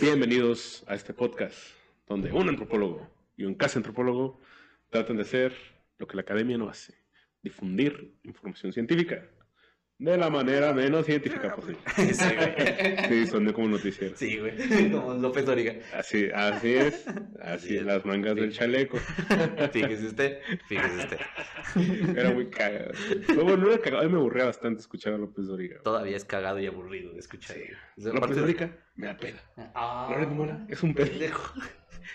Bienvenidos a este podcast donde un antropólogo y un casi antropólogo tratan de hacer lo que la academia no hace, difundir información científica de la manera menos científica posible. Sí, güey. Sí, son como noticiero. Sí, güey. Como López Dóriga. Así, así es, así es. las mangas del chaleco. Fíjese usted, fíjese usted. Era muy cagado. No, bueno, no era cagado, a mí me aburría bastante escuchar a López Doriga. Todavía es cagado y aburrido de escuchar. Sí. López aparte- Doriga me da pena. Ah, de Mola es un pendejo.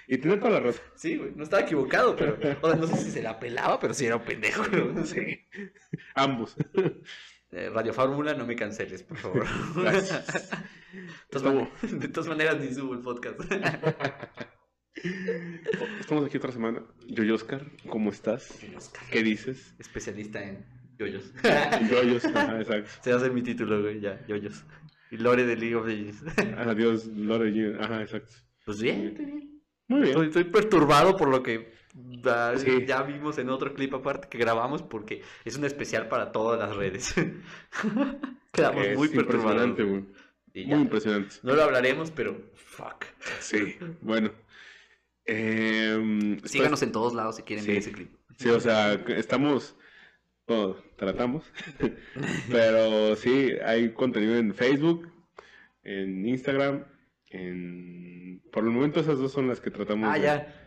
Y tiene toda la razón. Sí, güey, no estaba equivocado, pero o sea, no sé si se la pelaba, pero sí era un pendejo. Sí. Ambos. Eh, Radio Fórmula, no me canceles, por favor. Gracias. De todas, mane- de todas maneras, ni subo el podcast. Estamos aquí otra semana. Yo, Oscar, ¿cómo estás? ¿Qué dices? Especialista en yoyos. Yoyos, ajá, exacto. Se hacer mi título, güey, ya, yoyos. Y Lore de League of Legends. Adiós, Lore Jr. Ajá, exacto. Pues bien, estoy bien. Muy bien. Estoy, estoy perturbado por lo que Sí. ya vimos en otro clip aparte que grabamos porque es un especial para todas las redes. Quedamos Es muy perturbados. Muy ya, impresionante. no lo hablaremos, pero fuck. Sí, bueno. Eh, Síganos en todos lados si quieren ver ese clip. Sí, o sea, estamos, tratamos, pero sí, hay contenido en Facebook, en Instagram, en... Por el momento esas dos son las que tratamos Ah, de- ya.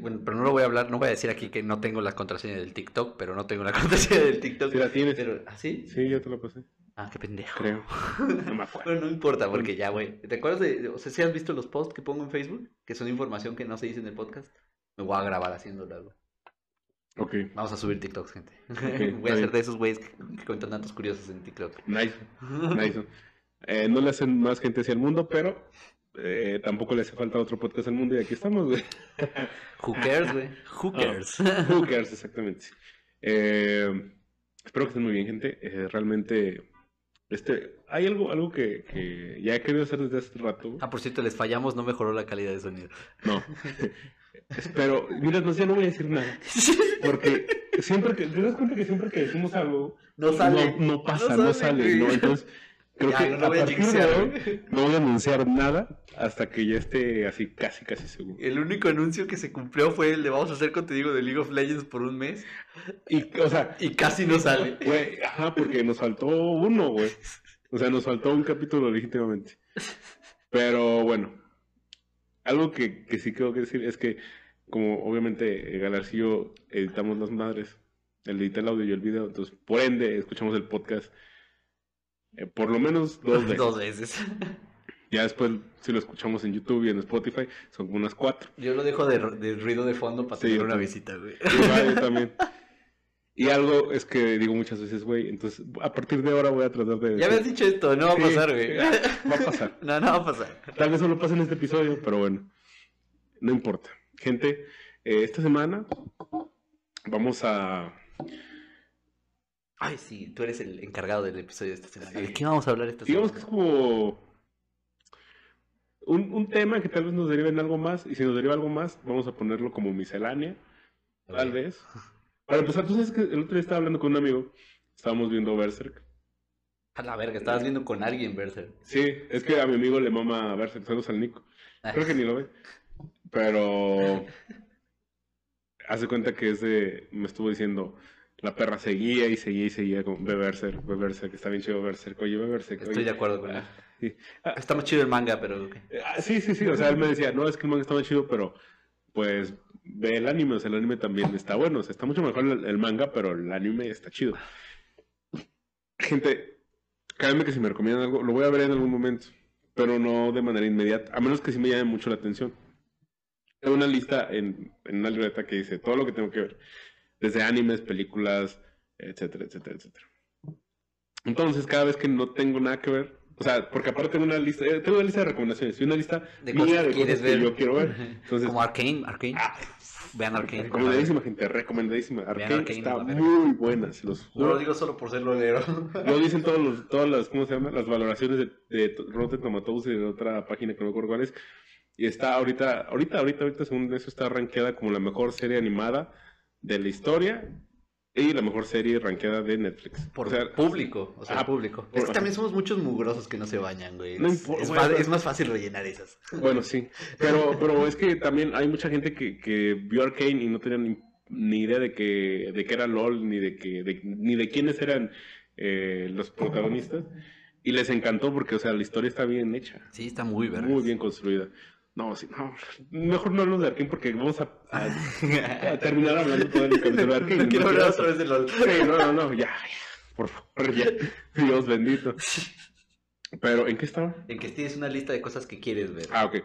Bueno, pero no lo voy a hablar, no voy a decir aquí que no tengo la contraseña del TikTok, pero no tengo la contraseña del TikTok. ¿Sí la tienes? Pero, ¿ah, sí? Sí, ya te lo pasé, Ah, qué pendejo. creo. No me acuerdo. Bueno, no importa, porque ya, güey. ¿Te acuerdas de, o sea, si has visto los posts que pongo en Facebook? Que son información que no se dice en el podcast. Me voy a grabar haciéndolo algo. Ok, Vamos a subir TikToks, gente. Voy a bien. de esos güeyes que, que cuentan datos curiosos en TikTok. nice, nice. Eh, no le hacen más gente hacia el mundo, pero eh, tampoco le hace falta otro podcast al mundo y aquí estamos, güey. Who cares, güey? Who cares? Who cares, exactamente. Eh, espero que estén muy bien, gente. Eh, realmente, este, hay algo, algo que, que ya he querido hacer desde hace rato. ah, por cierto, les fallamos, no mejoró la calidad de sonido. No. Pero, mira, no sé, no voy a decir nada. Porque siempre que, te das cuenta que siempre que decimos algo, No sale. no, no pasa, No no sale, sale. ¿no? Entonces, creo Ya, que no a voy a partir de jinxear, hoy güey. no voy a anunciar nada hasta que ya esté así, casi, casi seguro. El único anuncio que se cumplió fue el de vamos a hacer contenido de League of Legends por un mes. Y, o sea, Y casi no sale. Güey, ajá, porque nos faltó uno, güey. O sea, nos faltó un capítulo legítimamente. Pero bueno, algo que, que sí tengo que decir es que, como obviamente eh, yo editamos las madres, él edita el audio y el video, entonces por ende escuchamos el podcast eh, por lo menos dos veces. Dos veces. Ya después, si lo escuchamos en YouTube y en Spotify, son como unas cuatro. Yo lo dejo de, de ruido de fondo para Sí, tener una también. visita, güey. Igual, yo también. Y algo es que digo muchas veces, güey, entonces a partir de ahora voy a tratar de... Ya me has dicho esto, no va a Sí, pasar, güey. Va a pasar. No, no va a pasar. Tal vez solo pase en este episodio, pero bueno, no importa. Gente, eh, esta semana vamos a... Ay, sí, tú eres el encargado del episodio de esta semana. ¿De qué vamos a hablar esta Digamos que es semana? como un, un tema que tal vez nos derive en algo más, y si nos deriva algo más, vamos a ponerlo como miscelánea, tal vez. Para empezar, tú sabes que el otro día estaba hablando con un amigo, estábamos viendo Berserk. A la verga, estabas viendo con alguien, Berser. Sí, es que a mi amigo le mama Berserk, saludos al Nico. Creo que ni lo ve. Pero hace cuenta que es de, me estuvo diciendo, la perra seguía y seguía y seguía con Berserk, Berserk, está bien chido Berserk, oye, Berserk. Estoy oye". de acuerdo con él. Sí. Ah, Está más chido el manga, pero... ah, sí, sí, sí, o sea, él me decía, no, es que el manga está más chido, pero pues ve el anime, o sea, el anime también está bueno, o sea, está mucho mejor el, el manga, pero el anime está chido. Gente, créanme que si me recomiendan algo, lo voy a ver en algún momento, pero no de manera inmediata, a menos que sí me llame mucho la atención. Tengo una lista en, en una libreta que dice todo lo que tengo que ver, desde animes, películas, etcétera, etcétera, etcétera. Entonces, cada vez que no tengo nada que ver, o sea, porque aparte tengo una lista, eh, tengo una lista de recomendaciones y una lista De mía cosas de que quieres cosas que ver. yo quiero ver. Entonces, Como Arkane, Arkane. ah, Vean Arkane. recomendadísima, gente, recomendadísima. Arcane Arcane, está muy buena, se los No lo juro. digo solo por serlo leo. Lo dicen todos los, todas las, ¿cómo se llama? Las valoraciones de, de Rotten Tomatoes y de otra página que no me acuerdo cuál es. Y está ahorita, ahorita, ahorita, ahorita, según eso, está rankeada como la mejor serie animada de la historia y la mejor serie rankeada de Netflix. Por o sea, público, o sea, ah, público. por- es que también somos muchos mugrosos que no se bañan, güey. No es, más fácil rellenar esas. Bueno, sí. Pero, pero es que también hay mucha gente que, que vio Arcane y no tenía ni, ni idea de que, de que era LOL, ni de que, de- ni de quiénes eran eh, los protagonistas. Y les encantó porque, o sea, la historia está bien hecha. Sí, está muy vergas. Muy bien construida. No, sí, no. Mejor no hablamos de Arcane porque vamos a, a- a terminar hablando todo el capítulo de Arcane. no quiero hablar otra vez de LOL. Sí, no, no, no, ya, ya. Por favor, ya. Dios bendito. Pero, ¿en qué estaba? En que tienes una lista de cosas que quieres ver. Ah, ok.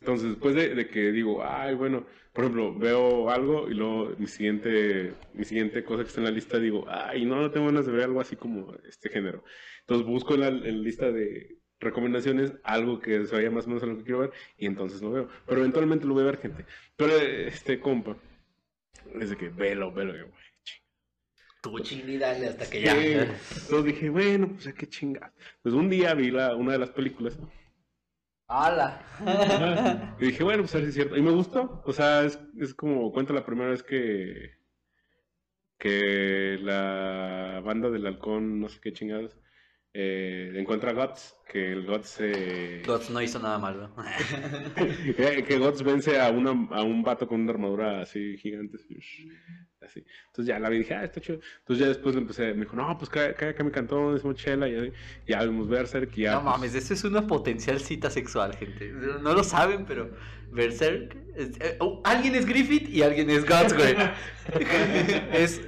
Entonces, después de, de que digo, ay, bueno, por ejemplo, veo algo y luego mi siguiente, mi siguiente cosa que está en la lista digo, ay, no, no tengo ganas de ver algo así como este género. Entonces busco en la, en la lista de recomendaciones algo que se vaya más o menos a lo que quiero ver y entonces lo veo. Pero eventualmente lo voy a ver, gente. Pero este compa, es de que velo, velo, yo, güey. Tú chingui, dale hasta que Sí. ya. Entonces dije, bueno, pues ya qué chingada. Pues un día vi la, una de las películas ¡Hala! Y dije, bueno, pues a ver si es cierto. Y me gustó. O sea, es, es como cuenta la primera vez que. que la banda del halcón, no sé qué chingados, eh, encuentra a Guts. Que el Guts se. Gods no hizo nada malo. que que Guts vence a, una, a un vato con una armadura así gigante. Así. así. Entonces ya la vi y dije, ah, está chido. Entonces ya después empecé, me dijo, no, pues cae, acá mi cantón, es chela. Y así. ya vimos Berserk y ya. No pues, mames, eso es una potencial cita sexual, gente. No lo saben, pero Berserk. es- eh, oh, alguien es Griffith y alguien es Guts, güey. es.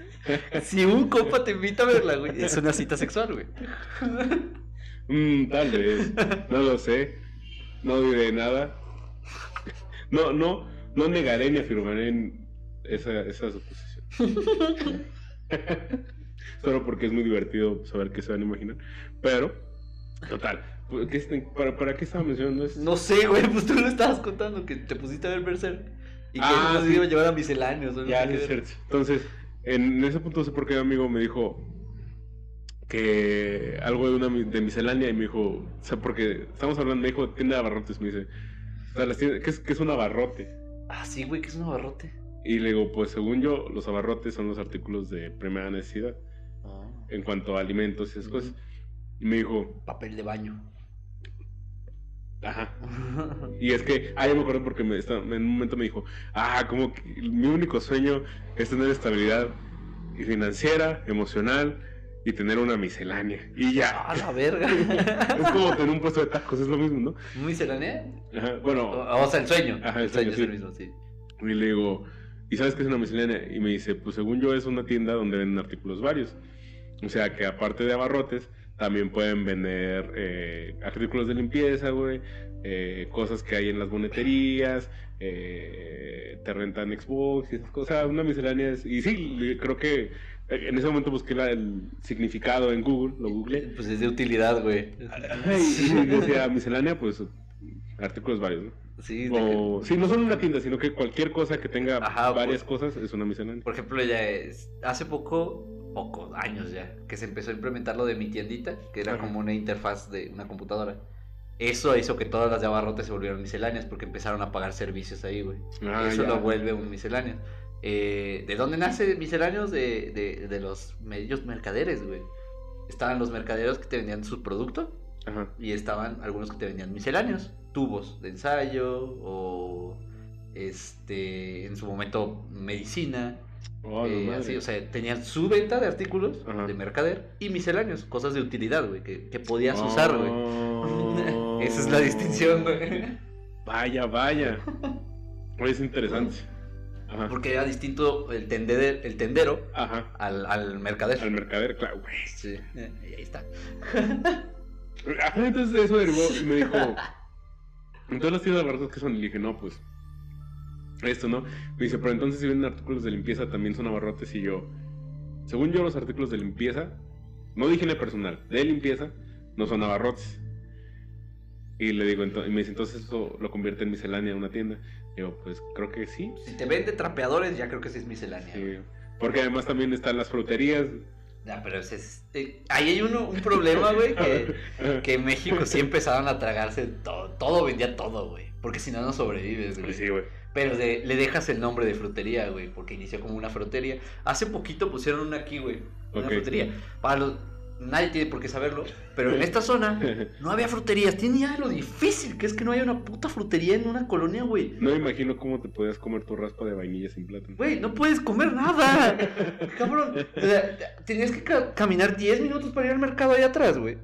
Si un compa te invita a verla, güey, es una cita sexual, güey. Mm, tal vez. No lo sé. No diré nada. No, no, no negaré ni afirmaré en esa, esa suposición. Solo porque es muy divertido saber qué se van a imaginar. Pero, total. pues, ¿qué este- para, ¿Para qué estaba mencionando eso? No sé, güey, pues tú lo estabas contando que te pusiste a ver Berserk. Y que Ah, nos sí. iba a llevar a misceláneos. no Ya, sé qué es cierto. Entonces, en ese punto no sé por qué un amigo me dijo que algo de una de miscelánea y me dijo, o sea, porque estamos hablando, me dijo tienda de abarrotes, me dice, o sea, las tiendas- ¿qué es, qué es un abarrote? Ah, sí, güey, que es un abarrote. Y le digo, pues según yo, los abarrotes son los artículos de primera necesidad Ah. en cuanto a alimentos y esas cosas. Y me dijo, Papel de baño. Ajá. Y es que, ah, ya me acuerdo porque me, está- en un momento me dijo, ah, como que mi único sueño es tener estabilidad financiera, emocional y tener una miscelánea. Y ya. A la verga. Es como tener un puesto de tacos, es lo mismo, ¿no? ¿Miscelánea? Ajá, bueno, O, o sea, el sueño. Ajá, el el sueño sueño, es sí. el mismo, sí. y le digo, ¿y sabes qué es una miscelánea? Y me dice, pues según yo es una tienda donde venden artículos varios. O sea que aparte de abarrotes, también pueden vender eh, artículos de limpieza, güey, eh, cosas que hay en las boneterías, eh, te rentan Xbox y esas cosas, una miscelánea. es- y sí, creo que en ese momento busqué la- el significado en Google, lo googleé. Pues es de utilidad, güey. Y decía miscelánea, pues artículos varios, ¿no? Sí, O, sí, no solo una tienda, sino que cualquier cosa que tenga Ajá, varias pues- cosas es una miscelánea. Por ejemplo, ya es, hace poco, pocos años ya, que se empezó a implementar lo de mi tiendita, que era Ajá. como una interfaz de una computadora. Eso hizo que todas las de abarrotes se volvieran misceláneas porque empezaron a pagar servicios ahí, güey. Ah, Eso ya. lo vuelve un misceláneo. Eh, ¿De dónde nace misceláneos? De, de, de los medios mercaderes, güey. Estaban los mercaderos que te vendían su producto Ajá. y estaban algunos que te vendían misceláneos, tubos de ensayo o este en su momento medicina, Oh, eh, así, o sea, tenían su venta de artículos Ajá. de mercader y misceláneos, cosas de utilidad, güey, que, que podías usar, güey. Esa es la distinción, güey. Vaya, vaya. Es interesante. Ajá. Porque era distinto el, tendeder, el tendero Ajá. al, al mercader. Al mercader, claro, güey. Sí, eh, y ahí está. Entonces eso derivó y me dijo, entonces las tiendas de abarrotes que son, y le dije, no, pues, esto, ¿no? Me dice, pero entonces si venden artículos de limpieza también son abarrotes y yo, según yo los artículos de limpieza, no de higiene personal, de limpieza, no son abarrotes. Y le digo, ento- y me dice, entonces eso lo convierte en miscelánea una tienda. Digo, pues creo que sí. Si te vende trapeadores, ya creo que sí es miscelánea. Sí, porque además también están las fruterías, Ya, pero ese es, eh, ahí hay uno, un problema, güey, que, que en México sí empezaron a tragarse todo, todo vendía todo, güey. Porque si no, no sobrevives, güey. Pues sí, güey. Pero de- le dejas el nombre de frutería, güey, porque inició como una frutería. Hace poquito pusieron una aquí, güey, una frutería. Para los... Nadie tiene por qué saberlo, pero en esta zona no había fruterías. Tiene ya lo difícil que es que no haya una puta frutería en una colonia, güey. No me imagino cómo te podías comer tu raspa de vainilla sin plátano. Güey, no puedes comer nada. Cabrón. O sea, tenías que ca- caminar 10 minutos para ir al mercado ahí atrás, güey.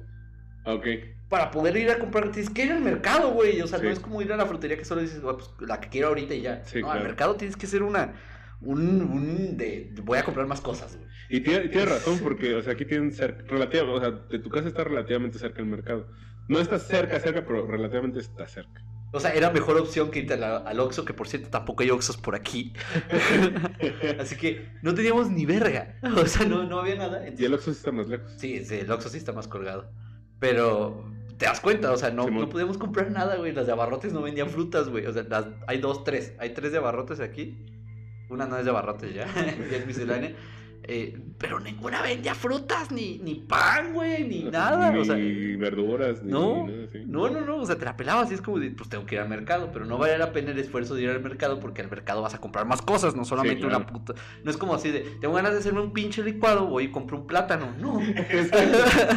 Ah, Ok. Para poder ir a comprar, tienes que ir al mercado, güey. O sea, Sí. no es como ir a la frutería que solo dices, "Ah, pues, la que quiero ahorita y ya. Sí, no, al claro. mercado tienes que ser una. Un, un de. Voy a comprar más cosas, güey. Y tiene, tiene razón, porque, o sea, aquí tienen cerca, relativa, o sea, de tu casa está relativamente cerca el mercado. No está cerca, cerca, pero relativamente está cerca. O sea, era mejor opción que irte al Oxxo, que por cierto tampoco hay Oxxos por aquí. Así que no teníamos ni verga. O sea, no, no había nada. Y el Oxxo sí está más lejos. Sí, sí, el Oxxo sí está más colgado. Pero te das cuenta, o sea, no, no podíamos comprar nada, güey. Las de abarrotes no vendían frutas, güey. O sea, las- hay dos, tres. Hay tres de abarrotes aquí. Una no es de abarrotes ya, ya es miscelánea. Eh, pero ninguna vendía frutas, ni, ni pan, güey, ni nada. Ni o sea, verduras, ni, no, ni nada así. no, no, no, o sea, te la pelabas y es como de, pues tengo que ir al mercado, pero no vale la pena el esfuerzo de ir al mercado porque al mercado vas a comprar más cosas, no solamente claro. una puta. No es como así de, tengo ganas de hacerme un pinche licuado, voy y compro un plátano. No.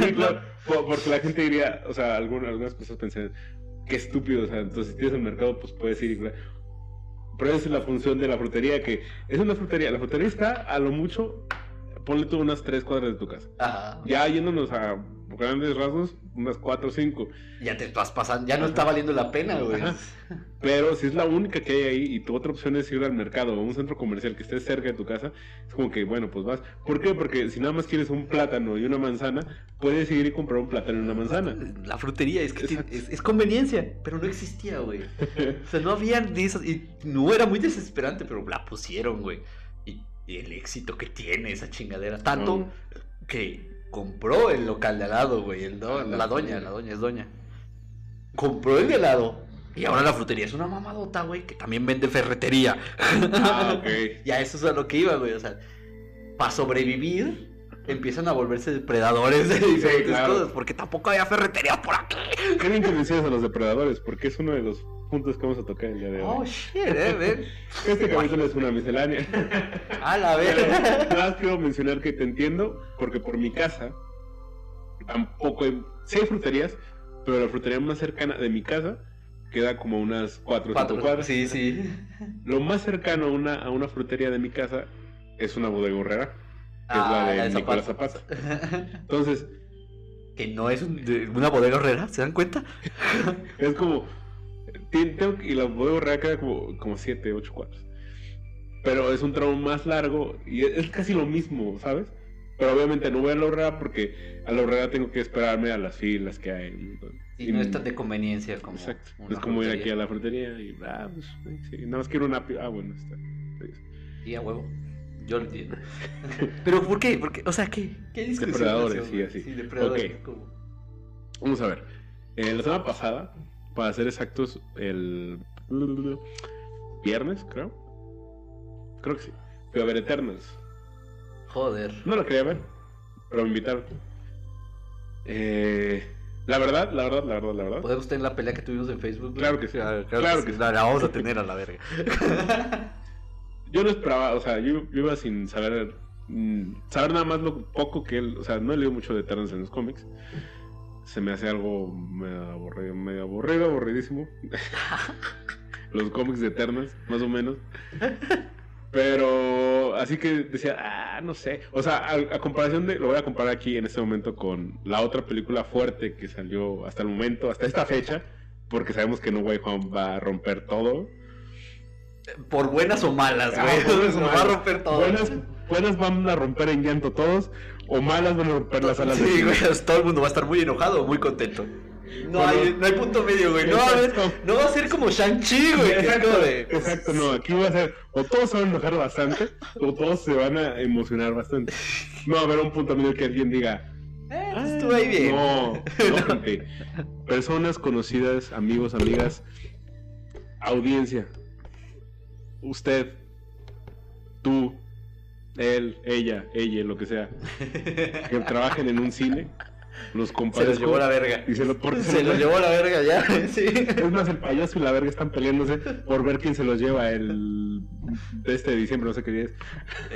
Sí, claro, po- porque la gente diría, o sea, algunas personas pensarían, qué estúpido, o sea, entonces si tienes el mercado, pues puedes ir y. Pero esa es la función de la frutería, que es una frutería, la frutería está a lo mucho, ponle tú unas tres cuadras de tu casa. Ajá. Ya yéndonos a grandes rasgos, unas cuatro o cinco. Ya te vas pasando, ya no está valiendo la pena, güey. Ajá. Pero si es la única que hay ahí y tu otra opción es ir al mercado o a un centro comercial que esté cerca de tu casa, es como que, bueno, pues vas. ¿Por qué? Porque si nada más quieres un plátano y una manzana, puedes ir y comprar un plátano y una manzana. La frutería es que tiene- es, es conveniencia, pero no existía, güey. O sea, no había de esas. Y no era muy desesperante, pero la pusieron, güey. Y, el éxito que tiene esa chingadera. Tanto que compró el local de al lado, güey. El do- la, doña, la doña es doña. Compró el de al lado. Y ahora la frutería es una mamadota, güey, que también vende ferretería. Ah. Ya eso es a lo que iba, güey. O sea, para sobrevivir, empiezan a volverse depredadores de diferentes claro. cosas. Porque tampoco había ferretería por aquí. Qué bien que a los depredadores, porque es uno de los puntos que vamos a tocar el día de Oh, hoy. shit, eh, ven. Este capítulo es una miscelánea. A la vez. nada más quiero mencionar que te entiendo, porque por mi casa tampoco hay. Sí hay fruterías, pero la frutería más cercana de mi casa queda como unas 4 o 5 Cuatro. cuadras. Sí, sí. Lo más cercano a una, a una frutería de mi casa es una bodega horrera, que Ah, es la de Nicolás Zapata. Zapata. Entonces, que no es un- una bodega horrera, ¿se dan cuenta? es como. Tengo y la bodega horrera queda como, como 7, 8 cuadras. Pero es un tramo más largo y es, es casi lo mismo, ¿sabes? Pero obviamente no voy a la horrera porque a la horrera tengo que esperarme a las filas que hay. Y no es tan de conveniencia como. Exacto. es como ir aquí a la frutería y. Ah, pues, sí, nada más quiero una. Ah, bueno, está. Sí, a huevo. Yo lo entiendo. Pero ¿por qué? Porque, o sea, ¿qué? ¿Qué discusión Depredadores, sí, así. Sí, depredadores. Ok. como- Vamos a ver. Eh, la semana pasada, para ser exactos, el viernes, creo. Creo que sí. Fui a ver Eternals. Joder. No la quería ver, pero me invitaron. Eh, la verdad, la verdad, la verdad, la verdad. ¿Podemos tener la pelea que tuvimos en Facebook? Claro que sí. Ah, Claro que sí. La, la vamos a tener a la verga. Yo no esperaba, o sea, yo, yo iba sin saber. mm, saber nada más lo poco que él. O sea, no he leído mucho de Eternals en los cómics. Se me hace algo medio aburrido, medio aburrido, aburridísimo. los cómics de Eternals, más o menos. Pero así que decía, ah, no sé. O sea, a, a comparación de, lo voy a comparar aquí en este momento con la otra película fuerte que salió hasta el momento, hasta esta fecha, porque sabemos que No Way Home va a romper todo. Por buenas o malas, Ah, güey. Nos va a romper todo. Buenas, buenas van a romper en llanto todos, o malas van a romper las alas Sí, güey, todo el mundo va a estar muy enojado o muy contento. No, Bueno. hay, no hay punto medio, güey. No va, a no va a ser como Shang-Chi, güey. Exacto, de- exacto, no, aquí va a ser, o todos se van a enojar bastante, o todos se van a emocionar bastante. No va a haber un punto medio que alguien diga, Eh, pues estuvo ahí bien. No, no, gente. Personas conocidas, amigos, amigas, audiencia. Usted, tú, él, ella, ella, lo que sea, que trabajen en un cine, los Se compadezco. los llevó la verga. Y se lo, porque Se los llevó a la verga ya. Sí. Es más, el payaso y la verga están peleándose por ver quién se los lleva el de este diciembre, no sé qué día es.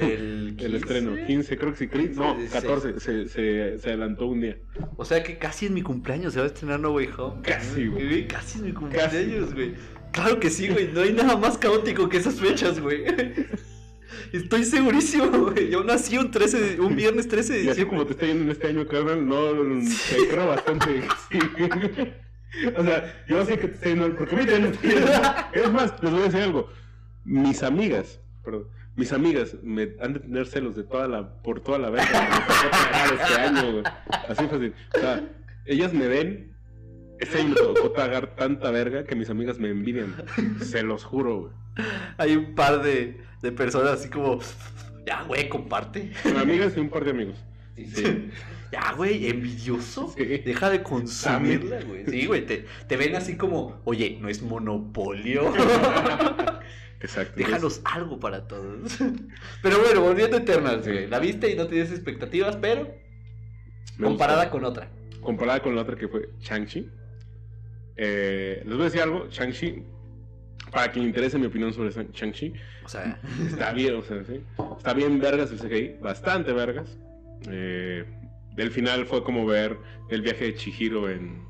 El, El estreno, 15, creo que sí, no, 14, se, se, se adelantó un día. O sea que casi en mi cumpleaños se va a estrenar No Way Home. Casi, güey. Casi en mi cumpleaños, güey. Claro que sí, güey. No hay nada más caótico que esas fechas, güey. Estoy segurísimo, güey. Yo nací un 13 de- un viernes 13 de Y así como diciembre. te está yendo en este año, carnal, no, te creo bastante. sí. O sea, yo sé que te está yendo, porque a mí también me está yendo. Es más, les voy a decir algo. Mis amigas, perdón, mis amigas me han de tener celos de toda la, por toda la verga que me este año, güey. Así fácil. O sea, ellas me ven, este año me tocó tragar tanta verga que mis amigas me envidian. Se los juro, güey. Hay un par de, de personas así como. Ya, güey, comparte. Amigas y un par de amigos. Sí. Ya, güey, envidioso. Sí. Deja de consumirla, güey. Sí, güey, te, te ven así como, oye, no es monopolio. Exacto. Déjanos algo para todos. Pero bueno, volviendo a Eternals, Sí. güey. La viste y no tienes expectativas, pero Me comparada gustó. con otra. comparada con la otra que fue Shang-Chi. Eh, les voy a decir algo, Shang-Chi, para quien le interese mi opinión sobre Shang- Shang-Chi, O sea, está bien, o sea, sí, está bien vergas el CGI, bastante vergas. Eh, del final fue como ver el viaje de Chihiro en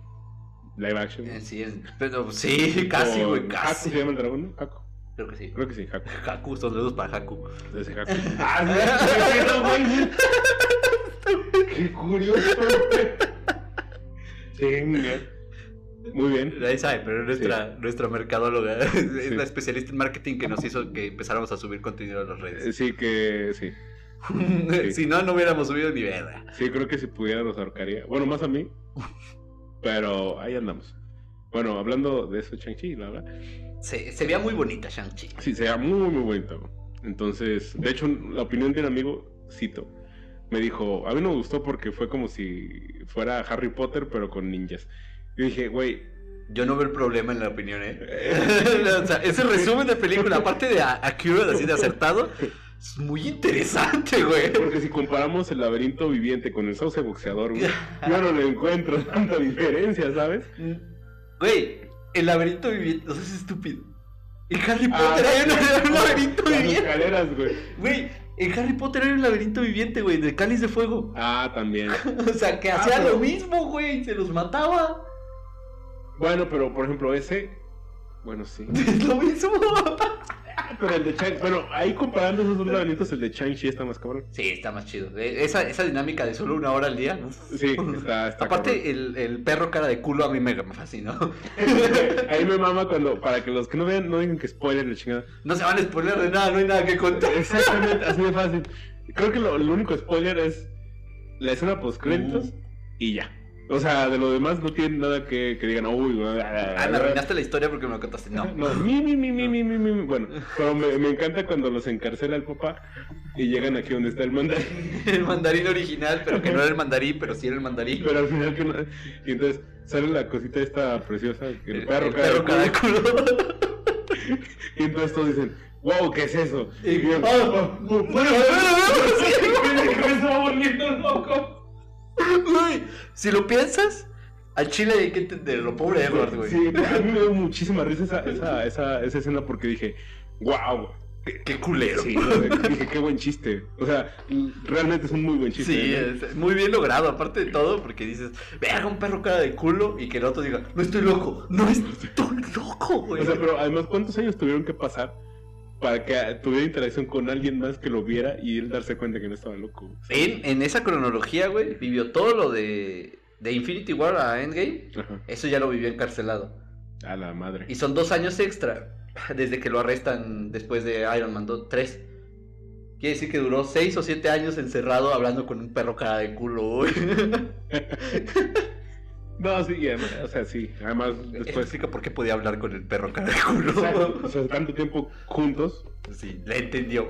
live action. eh, sí, pero sí, casi, güey, ¿Haku casi. se llama el dragón? ¿no? Haku. Creo que sí. Creo que sí, Haku. Haku, saludos para Haku. Ese Haku. Ah, Qué curioso. Chinga. Muy bien. Nadie sabe, pero es nuestra, nuestra mercadóloga. Es Sí. la especialista en marketing que nos hizo que empezáramos a subir contenido a las Eh, redes. Sí, que sí. sí. si no, no hubiéramos subido ni verga. Sí, creo que si pudiera los ahorcaría. Bueno, más a mí. Pero ahí andamos. Bueno, hablando de eso, Shang-Chi, la verdad. Se, se veía muy bonita Shang-Chi. Sí, se veía muy, muy bonito. Entonces, de hecho, la opinión de un amigo, cito, me dijo, a mí no me gustó porque fue como si fuera Harry Potter, pero con ninjas. Yo dije, güey, Yo no veo el problema en la opinión, ¿eh? o sea, ese resumen de película, aparte de a- accurate, así de acertado, es muy interesante, güey. porque si comparamos el laberinto viviente con el sauce boxeador, güey, yo no le encuentro tanta diferencia, ¿sabes? Güey, el laberinto viviente, no seas estúpido. En Harry Ah, Potter hay un, hay un laberinto viviente. escaleras, güey. Güey, en Harry Potter hay un laberinto viviente, güey, de cáliz de fuego. Ah, también. O sea, que Ah, hacía pero- lo mismo, güey, se los mataba. Bueno, pero por ejemplo, ese. Bueno, sí. Es lo mismo. Pero el de Chang. Bueno, ahí comparando esos dos laberintos, el de Chang-Chi está más cabrón. Sí, está más chido. Eh, Esa, esa dinámica de solo una hora al día. uf. Sí, está, está Aparte, el, el perro cara de culo a mí me, me fascinó. Ahí me mama cuando. Para que los que no vean, no digan que spoiler la chingada. No se van a spoiler de nada, no hay nada que contar. Exactamente, así de fácil. Creo que lo, el único spoiler es la escena post créditos y ya. O sea, de lo demás no tienen nada que, que digan, uy, Ah, me arruinaste la historia porque me lo contaste. No. no, mi, mi, mi, mi, mi, mi, mi. Bueno, pero me, encanta cuando los encarcela el papá y llegan aquí donde está el mandarín. el mandarín original, pero que no era el mandarín, pero sí era el mandarín. Pero al final que no. Y entonces sale la cosita esta preciosa, el, el perro, el perro cada culo. y entonces todos dicen, wow, ¿qué es eso? Y, oh, si lo piensas, al chile hay que entenderlo. Pobre Edward, güey. Sí, a mí me dio muchísima risa esa, esa, esa, esa escena porque dije, wow. Qué culero. Sí, dije, qué buen chiste. O sea, realmente es un muy buen chiste. Sí, ¿no? es muy bien logrado, aparte de todo, porque dices, verga, un perro cara de culo, y que el otro diga, no estoy loco, no estoy loco, güey. O sea, pero además, ¿cuántos años tuvieron que pasar para que tuviera interacción con alguien más que lo viera y él darse cuenta que no estaba loco? en, en esa cronología, güey, vivió todo lo de, de Infinity War a Endgame, Ajá. eso ya lo vivió encarcelado. A la madre. Y son dos años extra, desde que lo arrestan después de Iron Man 2, 3. Quiere decir que duró seis o siete años encerrado hablando con un perro cara de culo, güey. No, sí, y además, o sea, sí. Además, después. explica por qué podía hablar con el perro cara de culo. Exacto, O sea, tanto tiempo juntos. Sí, le entendió,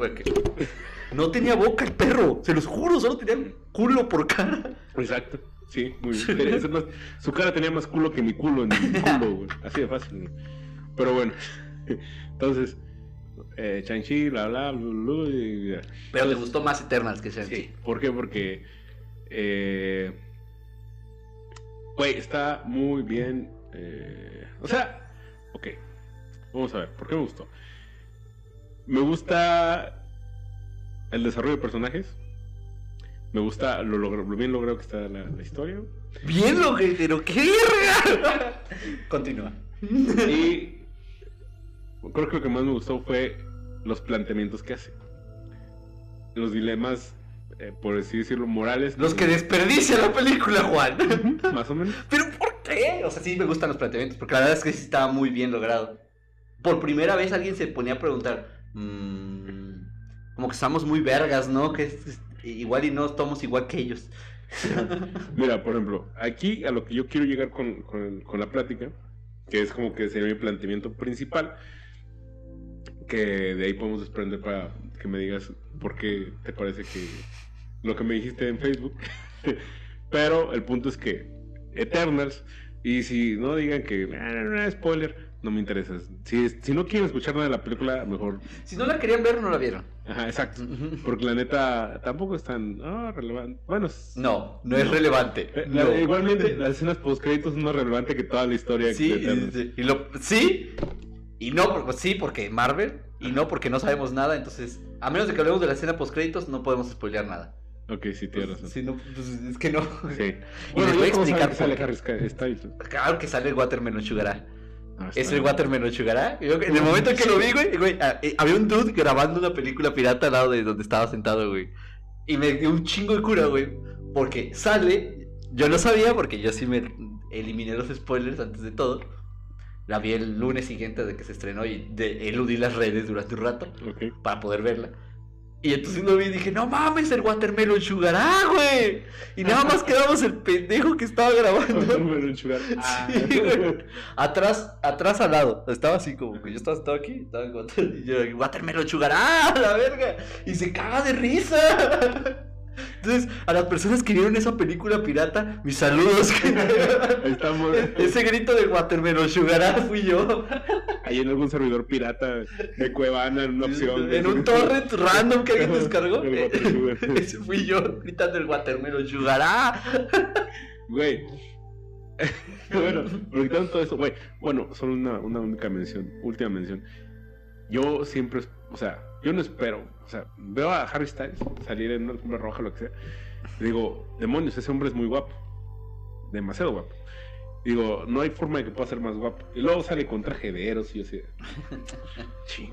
No tenía boca el perro, se los juro, solo tenía culo por cara. Exacto. Sí, muy bien. Más, su cara tenía más culo que mi culo en mi culo, güey. Así de fácil. Pero bueno. Entonces, eh, Shang-Chi, bla, bla, bla, bla, y- Pero te Entonces, gustó más Eternals que Shang-Chi. Sí. ¿Por qué? Porque. eh, Güey, está muy bien. eh, o sea, ok. Vamos a ver, ¿por qué me gustó? Me gusta el desarrollo de personajes. Me gusta lo, logro- lo bien logrado que está la, la historia. Bien lo que, pero qué verga. Continúa. Y creo que lo que más me gustó fue los planteamientos que hace. Los dilemas, eh, por así decirlo, morales. Los que desperdicia la película, Juan. Más o menos. ¿Pero por qué? O sea, sí me gustan los planteamientos, porque la verdad es que sí estaba muy bien logrado. Por primera vez alguien se ponía a preguntar, "Mm, como que estamos muy vergas, ¿no? Que es- es- igual y no estamos igual que ellos. Mira, por ejemplo, aquí a lo que yo quiero llegar con, con- con la plática, que es como que sería mi planteamiento principal, que de ahí podemos desprender para que me digas por qué te parece que lo que me dijiste en Facebook. Pero el punto es que Eternals, y si no digan que "Ah, no, no, spoiler, no me interesa. Si, si no quieren escuchar nada de la película, mejor. Si no la querían ver, no la vieron. Ajá, exacto. Porque la neta tampoco es tan relevante. Bueno, No, no es No. relevante. eh, la- No. Igualmente, las escenas post créditos son más relevante que toda la historia. Sí, sí, y lo- sí, y no, porque- sí, porque Marvel, y no porque no sabemos nada, entonces, a menos de que hablemos de la escena post créditos, no podemos spoilear nada. Ok, sí, tienes razón. Sí, no, pues, es que no. Sí. Y les voy a ¿cómo saben explicar que sale Harry Styles? Claro que sale el Watermelon Sugar. Ah, Es el Watermelon Sugar. Yo, en el momento en que lo vi, güey, güey, ah, eh, había un dude grabando una película pirata al lado de donde estaba sentado, güey. Y me dio un chingo de cura, güey. Porque sale, yo no sabía, porque yo sí me eliminé los spoilers antes de todo. La vi el lunes siguiente de que se estrenó y de, eludí las redes durante un rato para poder verla. Y entonces lo vi y dije, no mames, el Watermelon Sugar, ah, güey. Y nada más quedamos el pendejo que estaba grabando. Watermelon Sugar. Ah. Sí, güey. Atrás, atrás al lado. Estaba así como que yo estaba sentado aquí. Estaba en water, y yo, Watermelon Sugar, ¡ah! La verga. Y se caga de risa. Entonces, a las personas que vieron esa película pirata, mis saludos. Estamos. Ese grito de Watermelon Sugar, ah, fui yo. Ahí en algún servidor pirata de Cuevana, en una opción. En un torrent random que alguien descargó. Ese fui yo gritando el Watermelon Sugar, ¡ah! Güey. bueno, quitando todo eso, güey. Bueno, solo una, una única mención, última mención. Yo siempre, o sea, yo no espero, o sea, veo a Harry Styles salir en una alfombra roja, lo que sea. digo, demonios, ese hombre es muy guapo. Demasiado guapo. Digo, no hay forma de que pueda ser más guapo. Y luego sale con traje de Eros y yo así, ching,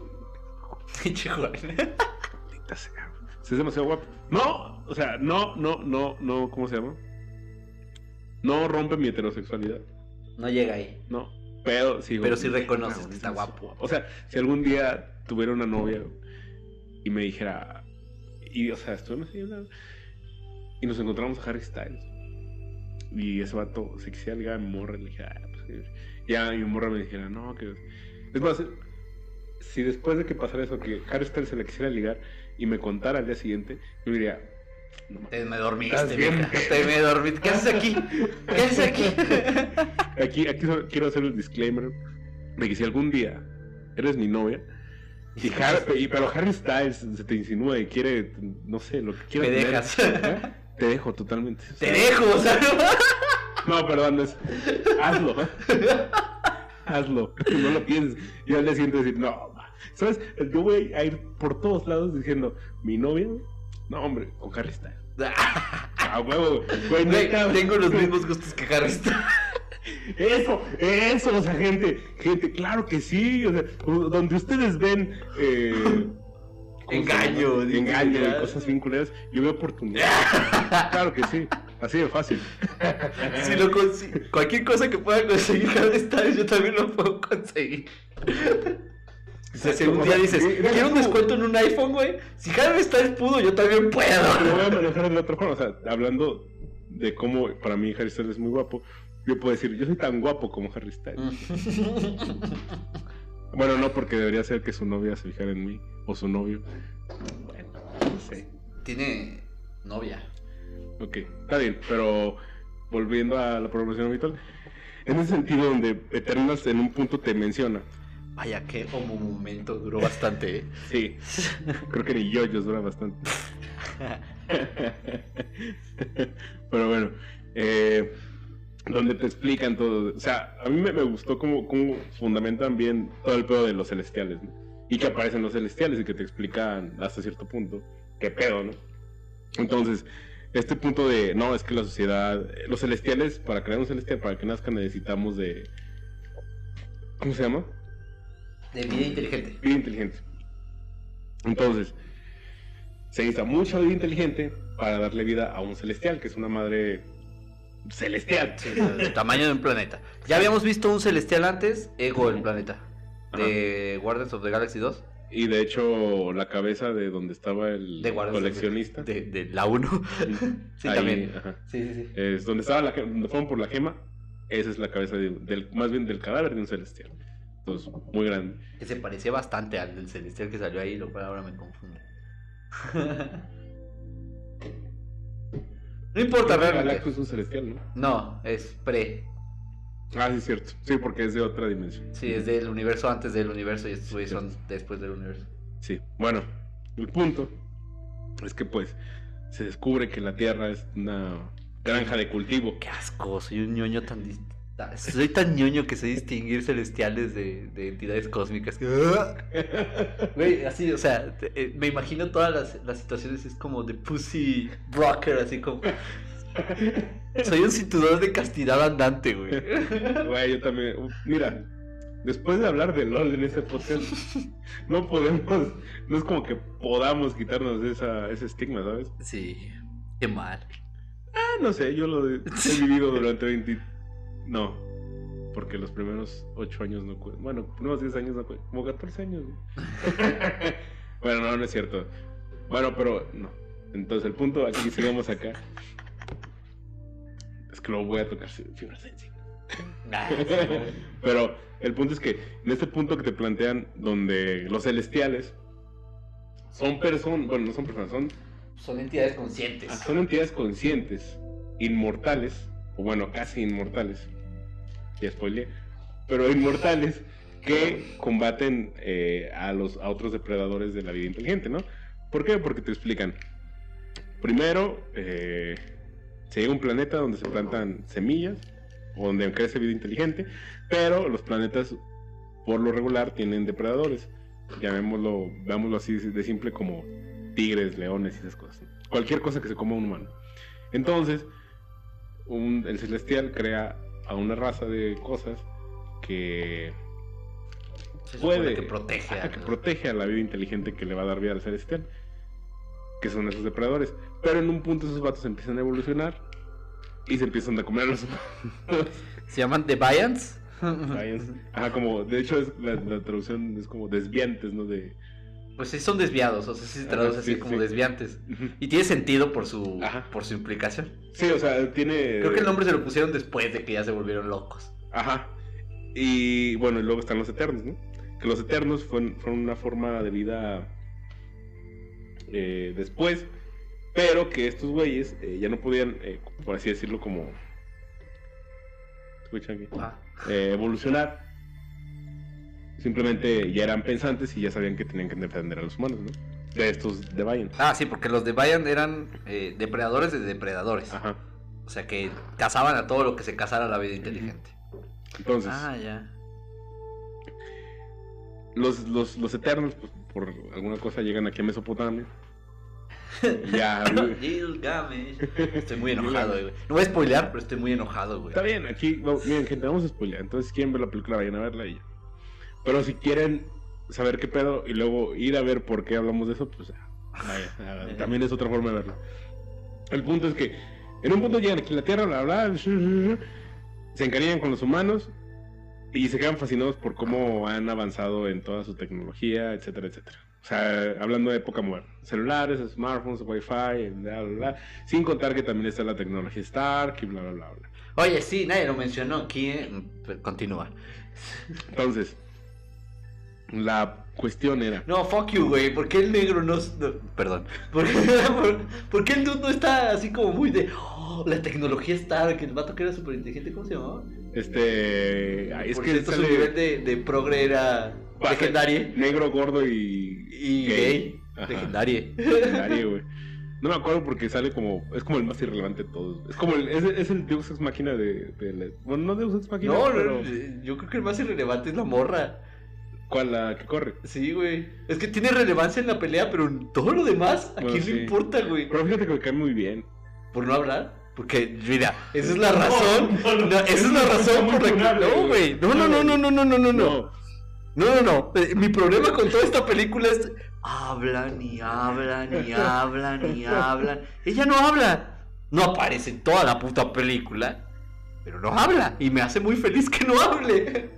sea. Es demasiado guapo. No, o sea, no, no, no, no, ¿cómo se llama? No rompe mi heterosexualidad. No llega ahí. No, pero sí. Pero sí reconoces cabrón, que está es guapo. O sea, si algún día tuviera una novia y me dijera, y o sea, estuvimos hablando, y nos encontramos a Harry Styles, y ese vato se quisiera ligar a mi morra, y le dije, ah, pues sí". ya mi morra me dijera, no, que. Es más, si después de que pasara eso, que Harry Styles se la quisiera ligar y me contara al día siguiente, yo diría, no, Te me dormiste, vieja. Te me dormiste. ¿Qué haces aquí? ¿Qué haces aquí? Aquí, quiero hacer un disclaimer de que si algún día eres mi novia, y Har- y- pero Harry Styles se te insinúa y quiere, no sé, lo que quiera Me tener, dejas. ¿eh? Te dejo totalmente. O Te sea, dejo, o sea. No, perdón, es, hazlo. hazlo. No lo pienses. Y al día siguiente decir, no. ¿Sabes? Yo voy a ir por todos lados diciendo, mi novia, no, hombre, con Harry Styles. A huevo, güey, tengo los mismos gustos que Harry Styles. Eso, eso, o sea, gente, gente, claro que sí, o sea, donde ustedes ven eh, ¿cómo se Engaño, engaño y cosas vinculadas, yo veo oportunidad. claro que sí, así de fácil. Si lo cualquier cosa que pueda conseguir Harry Styles, yo también lo puedo conseguir. O sea, si un día dices, quiero un descuento en un iPhone, güey. Si Harry Styles pudo, yo también Lo puedo. voy a manejar de otra forma, o sea, hablando de cómo para mí Harry Styles es muy guapo, yo puedo decir, yo soy tan guapo como Harry Styles. Bueno, no porque debería ser que su novia se fijara en mí, o su novio. Bueno, no sé. Tiene novia. Ok, está bien, pero volviendo a la programación habitual, en ese sentido donde Eternals en un punto te menciona Vaya, qué como momento duró bastante, ¿eh? Sí, creo que ni yoyos dura bastante. Pero bueno, eh, donde te explican todo. O sea, a mí me, me gustó cómo, cómo, fundamentan bien todo el pedo de los celestiales, ¿no? Y que aparecen los celestiales y que te explican hasta cierto punto qué pedo, ¿no? Entonces, este punto de, no, es que la sociedad, los celestiales, para crear un celestial, para que nazca necesitamos de... ¿Cómo se llama? De vida inteligente. Vida inteligente. Entonces, se necesita mucha vida inteligente para darle vida a un celestial, que es una madre celestial. Sí, del tamaño de un planeta. Ya habíamos visto un celestial antes, Ego el planeta. De Guardians of the Galaxy 2. Y de hecho, la cabeza de donde estaba el De coleccionista. De, de la 1. sí, ahí, también. ajá. Sí, sí, sí. Es donde estaba la donde fueron por la gema, esa es la cabeza de- del, más bien del cadáver de un celestial. Entonces, muy grande. Que se parecía bastante al del celestial que salió ahí, lo cual ahora me confunde. no importa realmente. Galactus es un celestial, ¿no? No, es pre. Ah, sí, es cierto. Sí, porque es de otra dimensión. Sí, es del universo antes del universo y estos güeyes son después del universo. Sí, bueno, el punto es que pues se descubre que la Tierra es una granja de cultivo. Qué asco, soy un ñoño tan Soy tan ñoño que sé distinguir celestiales de, de entidades cósmicas. Güey, así, o sea, te- eh, me imagino todas las, las situaciones, es como de pussy rocker, así como. Soy un cinturón de castidad andante, güey. Güey, yo también. Mira, después de hablar de LOL en este podcast, no podemos, no es como que podamos quitarnos esa, ese estigma, ¿sabes? Sí, qué mal. Ah, no sé, yo lo he he vivido durante 20. No, porque los primeros 8 años no cuentan. Bueno, los primeros 10 años no cuentan. Como 14 años. bueno, no, no es cierto. Bueno, pero no. Entonces, el punto aquí, sigamos acá. Es que lo voy a tocar fi- fibra sensible. Pero el punto es que en este punto que te plantean, donde los celestiales son personas, bueno, no son personas, son Son entidades conscientes. Ah, Son entidades conscientes, inmortales, o bueno, casi inmortales. Ya spoileé. Pero inmortales que combaten eh, a los a otros depredadores de la vida inteligente, ¿no? ¿Por qué? Porque te explican. Primero, se llega a un planeta donde se plantan semillas, donde crece vida inteligente, pero los planetas, por lo regular, tienen depredadores. Llamémoslo, veámoslo así de simple como tigres, leones y esas cosas. Cualquier cosa que se coma un humano. Entonces, un- el celestial crea a una raza de cosas que Se puede que protege a que protege a la vida inteligente que le va a dar vida al celestial, que son esos depredadores. Pero en un punto esos vatos empiezan a evolucionar y se empiezan a comer a los. Se llaman Deviants. Ajá, como, de hecho, es, la, la traducción es como desviantes, ¿no? De, Pues sí, son desviados, o sea, sí se traduce Ajá, así sí, como sí. desviantes. Y tiene sentido por su, Ajá. por su implicación. Sí, o sea, tiene... Creo que el nombre se lo pusieron después de que ya se volvieron locos. Ajá. Y bueno, y luego están los eternos, ¿no? Que los eternos fueron, fueron una forma de vida eh, después, pero que estos güeyes eh, ya no podían, eh, por así decirlo, como... Ah. Eh, evolucionar. Simplemente ya eran pensantes y ya sabían que tenían que defender a los humanos, ¿no? De estos de Bayern. Ah, sí, porque los Deviant eran eh, depredadores de depredadores. Ajá. O sea, que cazaban a todo lo que se cazara la vida inteligente. Entonces, Ah, ya. los, los, los eternos, pues, por alguna cosa llegan aquí a Mesopotamia. Ya, Gilgamesh. Estoy muy enojado, güey. No voy a spoilear, pero estoy muy enojado, güey. Está bien, aquí, miren, gente, vamos a spoilear. Entonces, quieren ver la película, vayan a verla y ya. Pero si quieren saber qué pedo y luego ir a ver por qué hablamos de eso, pues ya, vaya, hagan. también es otra forma de verlo. El punto es que en un punto llegan aquí a la Tierra, bla, bla, se encariñan con los humanos y se quedan fascinados por cómo han avanzado en toda su tecnología, etcétera, etcétera. O sea, hablando de época moderna. Celulares, smartphones, wifi, bla, bla, bla. Sin contar que también está la tecnología Stark y bla, bla, bla, bla. Oye, sí, nadie lo mencionó aquí. Continúa. Entonces, la cuestión era... No, fuck you, güey. ¿Por qué el negro no.? no- perdón. ¿Por qué, por, por qué el dude no está así como muy de. "Oh, la tecnología Stark, el vato que era súper inteligente, ¿cómo se llamaba? Este. es Por que cierto, su sale nivel de, de progre era legendario. negro, gordo y. Y gay. gay. Legendario. legendario, güey. No me acuerdo porque sale como. Es como el más irrelevante de todos. Es como el. Es, es el Deus Ex Máquina de, de la- Bueno, no Deus Ex Máquina. No, pero. no, yo creo que el más irrelevante es la morra. ¿Cuál? La que corre. Sí, güey. Es que tiene relevancia en la pelea, pero en todo lo demás, ¿a bueno, quién sí. le importa, güey? Pero fíjate que me cae muy bien. ¿Por no hablar? Porque, mira, esa es la razón. No, no, no, esa es la razón por la que. No, güey. No, no, no, no, no, no, no, no. no. No, no, no. Eh, mi problema con toda esta película es. Hablan y hablan y hablan y hablan. Ella no habla. No aparece en toda la puta película. Pero no habla. Y me hace muy feliz que no hable.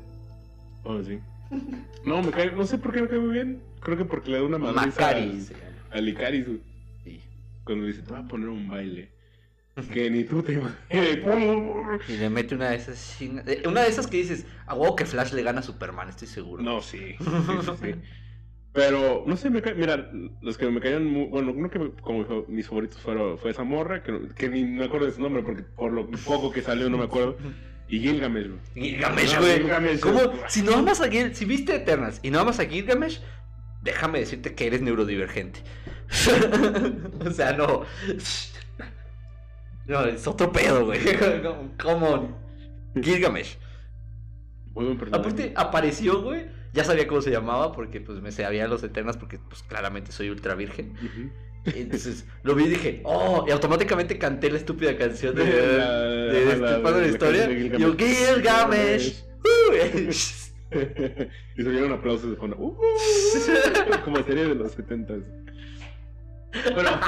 Oh, sí. No, me cae. No sé por qué me cae muy bien. Creo que porque le da una madriza al, al Icaris, güey. Sí. Cuando dice, te voy a poner un baile. Que ni tú te imaginas. Y le mete una de esas Una de esas que dices, a huevo que Flash le gana a Superman, estoy seguro. No, sí. sí, sí, sí. Pero, no sé, me cae. Mira, los que me caían muy. Bueno, uno que me- como mis favoritos fueron, fue esa morra, que, que ni me acuerdo de su nombre, porque por lo poco que salió no me acuerdo. Y Gilgamesh, güey. Gilgamesh, güey. Gilgamesh, ¿Cómo? Si no amas a Gil... si viste Eternas y no amas a Gilgamesh, déjame decirte que eres neurodivergente. o sea, no. No, es otro pedo, güey. Come on. Gilgamesh. Muy buen personaje. Aparte, apareció, güey. Ya sabía cómo se llamaba porque pues me sabía los Eternas porque pues claramente soy ultra virgen. Ujú. Entonces lo vi y dije, oh, y automáticamente canté la estúpida canción de, La- de, la- historia. de Yo, Gilgamesh. Y se oyeron aplausos de fondo. Uh, como serie de los 70 Bueno,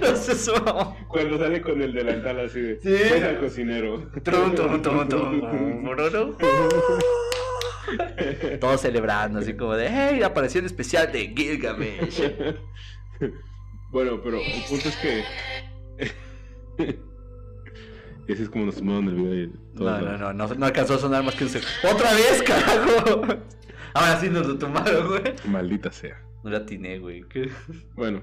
no eso. cuando sale con el delantal así de. Sí. "Soy el cocinero. Trum, trum, trum, trum. Todos celebrando, así como de, hey, aparición especial de Gilgamesh. bueno, pero el punto es que. así es como nos tomaron el video No, no, no, no, no alcanzó a sonar más que un. ¡Otra vez, carajo! Ahora sí nos lo tomaron, güey. Maldita sea. No la atiné, güey. Bueno,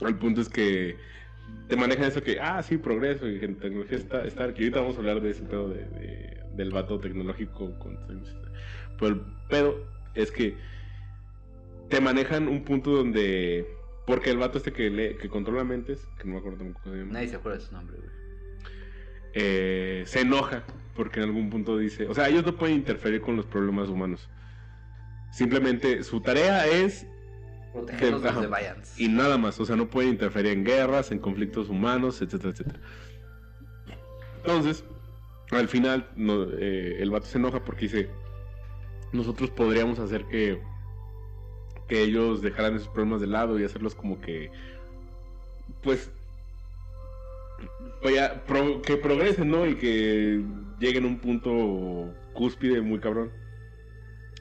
el punto es que te manejan eso que, ah, sí, progreso y tecnología está, está aquí. Ahorita vamos a hablar de ese pedo de, de- del vato tecnológico. Con, pero el pedo es que te manejan un punto donde, porque el vato este que, lee, que controla mentes, que no me acuerdo tampoco cómo se llama, Nadie se acuerda de su nombre, güey. eh, se enoja porque en algún punto dice, o sea, ellos no pueden interferir con los problemas humanos. Simplemente su tarea es Protegernos de Ajá. los Deviants. y nada más, o sea, no puede interferir en guerras, en conflictos humanos, etcétera, etcétera. Entonces, al final, no, eh, el vato se enoja porque dice, nosotros podríamos hacer que, que ellos dejaran esos problemas de lado y hacerlos como que, pues, vaya, pro- que progresen, ¿no? Y que lleguen a un punto cúspide muy cabrón.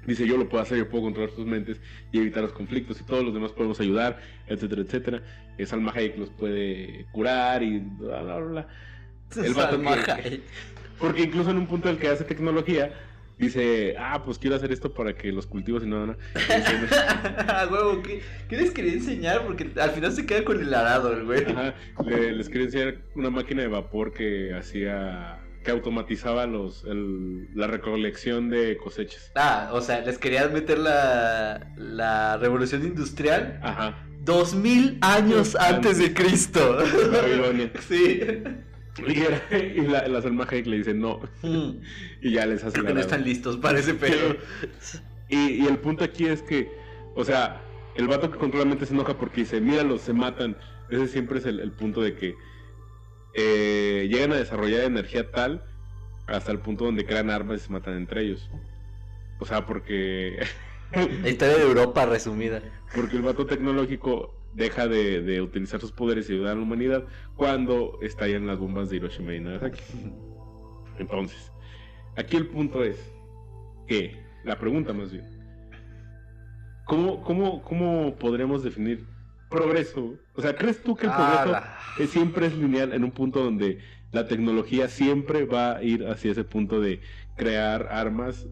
Dice, yo lo puedo hacer, yo puedo controlar sus mentes y evitar los conflictos y todos los demás podemos ayudar, etcétera, etcétera. Eh, Salma Hayek los puede curar y bla, bla, bla. El Salma Hayek. Porque incluso en un punto en el que hace tecnología, dice, ah, pues quiero hacer esto para que los cultivos y nada, nada. Huevo, ¿qué, ¿qué les quería enseñar? Porque al final se queda con el arado, el güey. Ajá, le- les quería enseñar una máquina de vapor que hacía, que automatizaba los, el- la recolección de cosechas. Ah, o sea, les quería meter la, la revolución industrial Ajá, dos mil años antes de Cristo. Babilonia. Sí. Y, y la, la Salma Hayek le dice no, Mm, y ya les hace Creo que no están listos para ese pedo. Y, y el punto aquí es que, o sea, el vato que controla la mente se enoja porque dice, míralos, se matan. Ese siempre es el, el punto de que eh, llegan a desarrollar energía tal hasta el punto donde crean armas y se matan entre ellos. O sea, porque, La historia de Europa resumida. porque el vato tecnológico deja de, de utilizar sus poderes y ayudar a la humanidad cuando estallan las bombas de Hiroshima y Nagasaki. Entonces, aquí el punto es que, la pregunta más bien, ¿cómo, cómo, cómo podremos definir progreso? O sea, ¿crees tú que el progreso es- siempre es lineal en un punto donde la tecnología siempre va a ir hacia ese punto de crear armas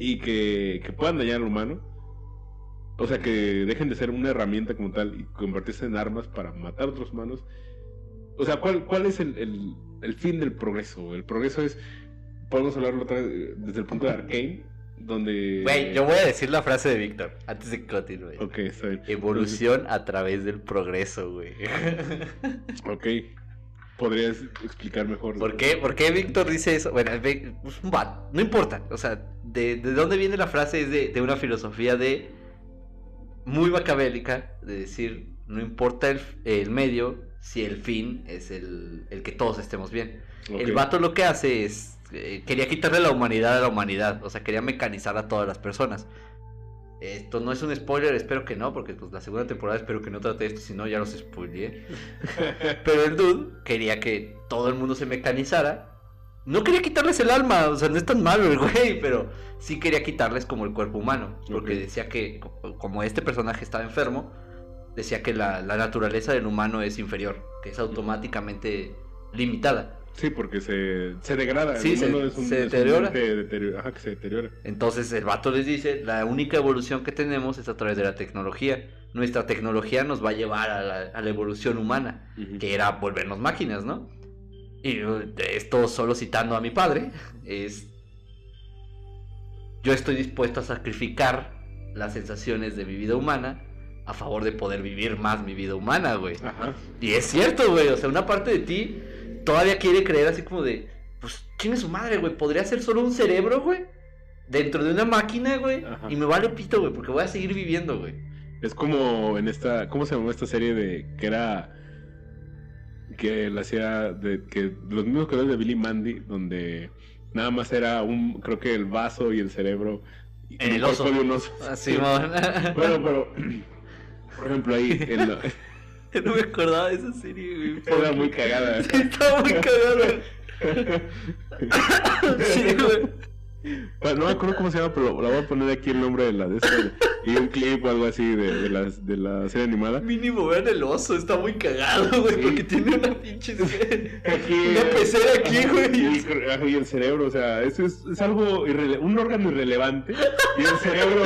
y que, que puedan dañar al humano? O sea, que dejen de ser una herramienta como tal y convertirse en armas para matar a otros humanos. O sea, ¿cuál, cuál es el, el, el fin del progreso? El progreso es, podemos hablarlo otra vez desde el punto de Arkane, donde... Güey, yo voy a decir la frase de Víctor antes de que continúe. Ok, está bien. Evolución a través del progreso, güey. Ok. ¿Podrías explicar mejor? ¿Por qué? ¿Por qué Víctor dice eso? Bueno, no importa. O sea, de, de dónde viene la frase es de, de una filosofía de muy macabélica, de decir, no importa el, el medio si el fin es el, el que todos estemos bien. Ok. El vato lo que hace es, eh, quería quitarle la humanidad a la humanidad, o sea, quería mecanizar a todas las personas. Esto no es un spoiler, espero que no, porque pues la segunda temporada espero que no trate esto, si no ya los spoileé. Pero el dude quería que todo el mundo se mecanizara. No quería quitarles el alma, o sea, no es tan malo el güey, pero sí quería quitarles como el cuerpo humano. Porque decía que, co- como este personaje estaba enfermo, decía que la, la naturaleza del humano es inferior, que es automáticamente limitada. Sí, porque se, se degrada. Sí, se- humano es un- se es un deteriora. ente deterioro- Ajá, que se deteriora. Entonces el vato les dice, la única evolución que tenemos es a través de la tecnología. Nuestra tecnología nos va a llevar a la, a la evolución humana. Que era volvernos máquinas, ¿no? Y uh, esto solo citando a mi padre, es... Yo estoy dispuesto a sacrificar las sensaciones de mi vida humana a favor de poder vivir más mi vida humana, güey. Ajá. Y es cierto, güey, o sea, una parte de ti todavía quiere creer así como de, pues, ¿quién es su madre, güey? ¿Podría ser solo un cerebro, güey? Dentro de una máquina, güey. Ajá. Y me vale pito, güey, porque voy a seguir viviendo, güey. Es como en esta, ¿cómo se llamó esta serie de que era que la hacía de que los mismos creadores de Billy Mandy, donde nada más era un, creo que el vaso y el cerebro el oso. de un oso. Así, mon. Bueno, pero por ejemplo ahí en la- No me acordaba de esa serie, güey. era muy cagada. Sí, estaba muy cagado. Sí, güey. Bueno, no me acuerdo cómo se llama, pero la voy a poner aquí el nombre de la de esta y un clip o algo así de, de, las, de la serie animada. Mínimo vean el oso, está muy cagado, güey, Sí. porque tiene una pinche. Aquí, Una pecera aquí, güey. Y, el- y el cerebro, o sea, eso es, es algo un órgano irrelevante. Y el cerebro.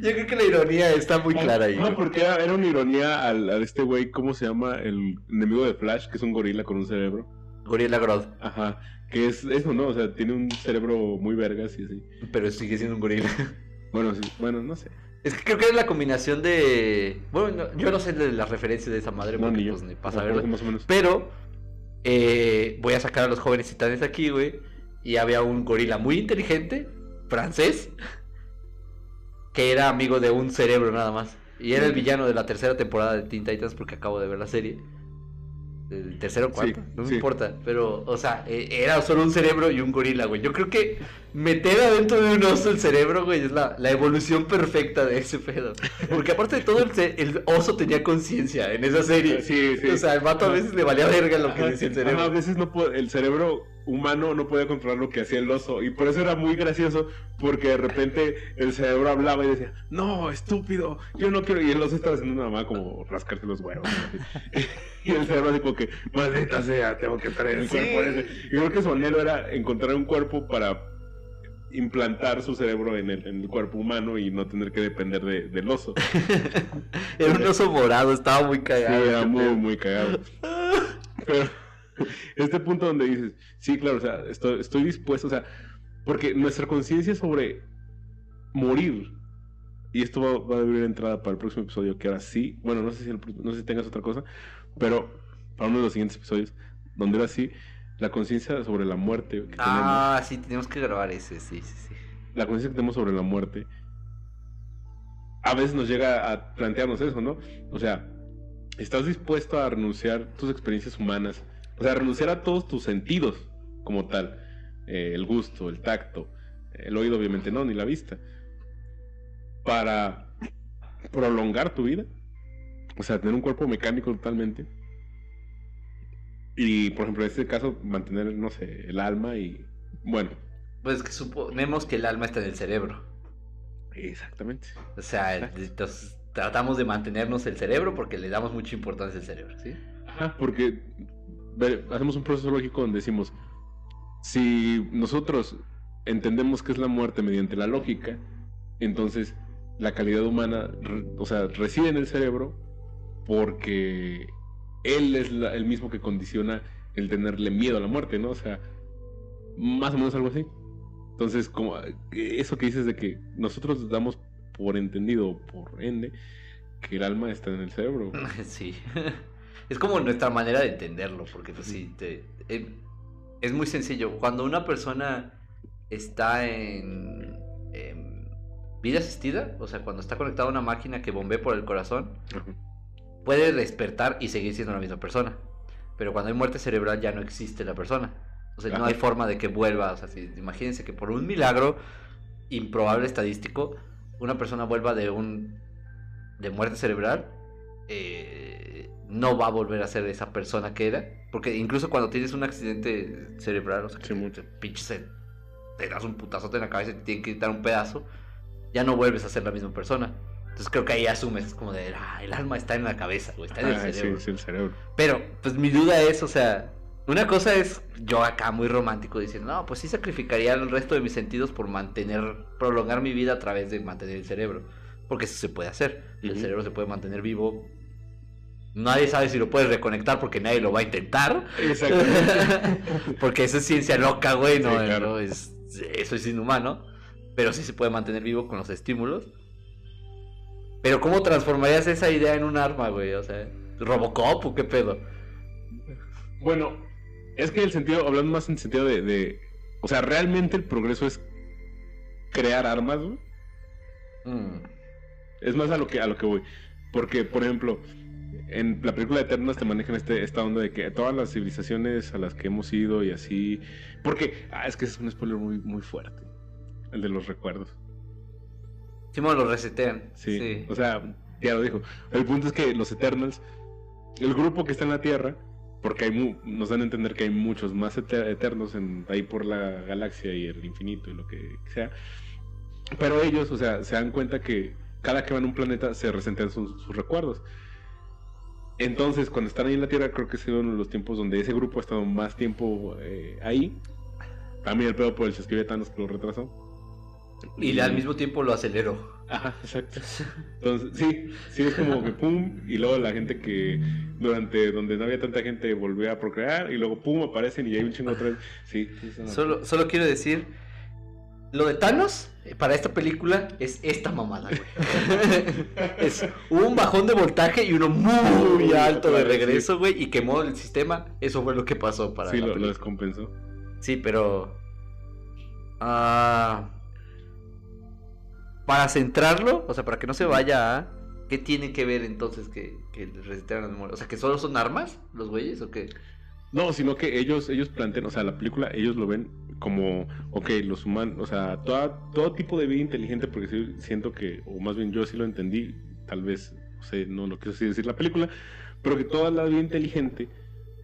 Yo creo que la ironía está muy clara ahí. No, porque era, una ironía al, a este güey, ¿cómo se llama? El enemigo de Flash, que es un gorila con un cerebro. Gorilla Grodd, Ajá. Que es eso, ¿no? O sea, tiene un cerebro muy vergas y así. pero sigue siendo un gorila. Bueno, sí, bueno, no sé. Es que creo que es la combinación de. Bueno, no- yo no sé de las referencias de esa madre, No, porque ni pues ni pasa Me verlo. acuerdo Más o menos. Pero eh, voy a sacar a los jóvenes titanes aquí, güey. Y había un gorila muy inteligente, francés, que era amigo de un cerebro nada más. Y era el villano de la tercera temporada de Teen Titans porque acabo de ver la serie. El tercero o cuarto, Sí, no me sí. importa. Pero, o sea, eh, era solo un cerebro y un gorila, güey. Yo creo que meter adentro de un oso el cerebro, güey, es la, la evolución perfecta de ese pedo. Porque aparte de todo, el, el oso tenía conciencia en esa serie. Sí, sí. O sea, el vato a veces le valía verga lo que Ajá, decía el cerebro. a veces no puede- el cerebro humano no podía controlar lo que hacía el oso y por eso era muy gracioso porque de repente el cerebro hablaba y decía no estúpido yo no quiero y el oso estaba haciendo una mamá como rascarse los huevos ¿no? y el cerebro así como que maldita sea tengo que traer el Sí. cuerpo ese y creo que su anhelo era encontrar un cuerpo para implantar su cerebro en el, en el cuerpo humano y no tener que depender de- del oso Era un oso morado, estaba muy Sí, cagado. era ese muy, muy cagado. Pero este punto donde dices, sí, claro, o sea, estoy, estoy dispuesto, o sea, porque nuestra conciencia sobre morir, y esto va, va a abrir entrada para el próximo episodio, que ahora sí, bueno, no sé si, el no sé si tengas otra cosa, pero para uno de los siguientes episodios, donde ahora sí, la conciencia sobre la muerte que tenemos, Ah, sí, tenemos que grabar ese, sí, sí, sí. la conciencia que tenemos sobre la muerte, a veces nos llega a plantearnos eso, ¿no? O sea, ¿estás dispuesto a renunciar tus experiencias humanas? O sea, renunciar a todos tus sentidos como tal. Eh, el gusto, el tacto, el oído obviamente no, ni la vista. Para prolongar tu vida. O sea, tener un cuerpo mecánico totalmente. Y, por ejemplo, en este caso, mantener, no sé, el alma y... Bueno, Pues que suponemos que el alma está en el cerebro. exactamente. O sea, entonces, tratamos de mantenernos el cerebro porque le damos mucha importancia al cerebro, ¿sí? Ajá, porque hacemos un proceso lógico donde decimos, si nosotros entendemos qué es la muerte mediante la lógica, entonces la calidad humana, o sea, reside en el cerebro porque él es el mismo que condiciona el tenerle miedo a la muerte, ¿no? O sea, más o menos algo así. Entonces, como eso que dices de que nosotros damos por entendido, por ende, que el alma está en el cerebro. Sí. Es como nuestra manera de entenderlo, porque pues sí, te, eh, es muy sencillo. Cuando una persona está en, vida asistida, o sea, cuando está conectada a una máquina que bombea por el corazón, puede despertar y seguir siendo la misma persona. Pero cuando hay muerte cerebral ya no existe la persona. O sea, no hay forma de que vuelva. O sea, imagínense que por un milagro improbable estadístico, una persona vuelva de un de muerte cerebral, eh, no va a volver a ser esa persona que era. Porque incluso cuando tienes un accidente cerebral, o sea, que te, das un putazote en la cabeza y te tienen que quitar un pedazo, ya no vuelves a ser la misma persona. Entonces creo que ahí asumes, es como de, ah, el alma está en la cabeza, está en el ah, cerebro. Sí, el cerebro. Pero, pues mi duda es, o sea, una cosa es yo acá muy romántico diciendo, no, pues sí sacrificaría el resto de mis sentidos por mantener, prolongar mi vida a través de mantener el cerebro. Porque eso se puede hacer. El cerebro se puede mantener vivo. Nadie sabe si lo puedes reconectar porque nadie lo va a intentar. Exactamente. porque eso es ciencia loca, güey, no, es, eso es inhumano. Pero sí se puede mantener vivo con los estímulos. Pero ¿cómo transformarías esa idea en un arma, güey? O sea, ¿Robocop o qué pedo? Bueno, es que el sentido, hablando más en sentido de, o sea, realmente el progreso es crear armas, güey. Mm. Es más a lo que a lo que voy. Porque, por ejemplo, en la película de Eternas te manejan este, esta onda de que todas las civilizaciones a las que hemos ido y así. Porque, ah, es que es un spoiler muy, muy fuerte. El de los recuerdos. Sí, lo resetean. Sí, O sea, ya lo dijo. El punto es que los Eternals, el grupo que está en la Tierra, porque hay nos dan a entender que hay muchos más eternos en, ahí por la galaxia y el infinito y lo que sea. Pero ellos, o sea, se dan cuenta que cada que van a un planeta se resetean sus, recuerdos. Entonces, cuando están ahí en la Tierra, creo que es uno de los tiempos donde ese grupo ha estado más tiempo eh, ahí. También el pedo por el se Thanos que lo retrasó. Y, al mismo tiempo lo aceleró. Ajá, exacto. Entonces, sí, sí es como que pum, y luego la gente que durante donde no había tanta gente volvió a procrear, y luego pum, aparecen y hay un chingo otra vez. Sí, solo, solo quiero decir, lo de Thanos para esta película es esta mamada, güey. es un bajón de voltaje y uno muy alto de regreso, güey, y quemó el sistema. Eso fue lo que pasó para. Sí, lo, lo, descompensó. Sí, pero. Ah para centrarlo, o sea, para que no se vaya a... ¿Qué tiene que ver entonces que, que resetearan las O sea, que solo son armas los güeyes o qué? No, sino que ellos, ellos plantean, o sea, la película, ellos lo ven como, ok, los humanos, o sea, toda, todo tipo de vida inteligente, porque siento que, o más bien yo sí lo entendí, tal vez, no no lo quiero así decir la película, pero que toda la vida inteligente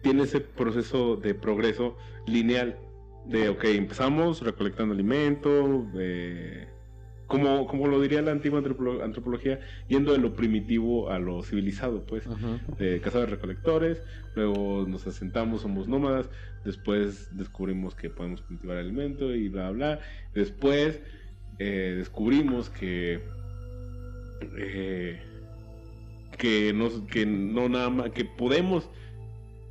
tiene ese proceso de progreso lineal, de, ok, empezamos recolectando alimento, eh, como, como lo diría la antigua antropología, yendo de lo primitivo a lo civilizado, pues, cazadores recolectores, luego nos asentamos, somos nómadas, después descubrimos que podemos cultivar alimento y bla, bla, después eh, descubrimos que... Eh, que, nos, que no nada más, que podemos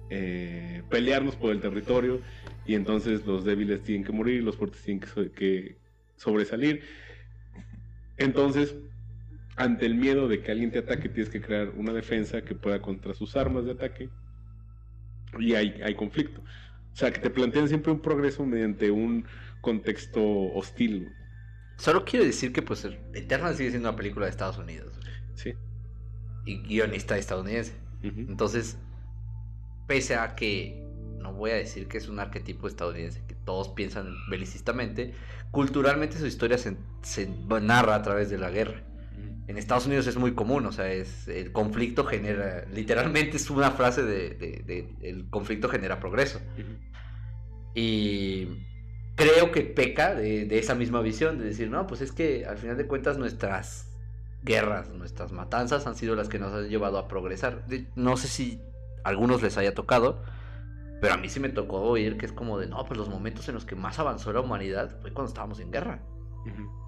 eh, pelearnos por el territorio y entonces los débiles tienen que morir, los fuertes tienen que sobresalir entonces, ante el miedo de que alguien te ataque, tienes que crear una defensa que pueda contra sus armas de ataque. Y hay, hay conflicto. O sea, que te plantean siempre un progreso mediante un contexto hostil. Solo quiero decir que, pues, Eterna sigue siendo una película de Estados Unidos. Sí. Y guionista estadounidense. Entonces, pese a que no voy a decir que es un arquetipo estadounidense que todos piensan belicistamente, culturalmente su historia se, narra a través de la guerra. En Estados Unidos es muy común, o sea, es el conflicto genera, literalmente es una frase de, el conflicto genera progreso. Y creo que peca de, esa misma visión, de decir, no, pues es que al final de cuentas nuestras guerras, nuestras matanzas han sido las que nos han llevado a progresar. No sé si a algunos les haya tocado, pero a mí sí me tocó oír que es como de, no, pues los momentos en los que más avanzó la humanidad fue cuando estábamos en guerra.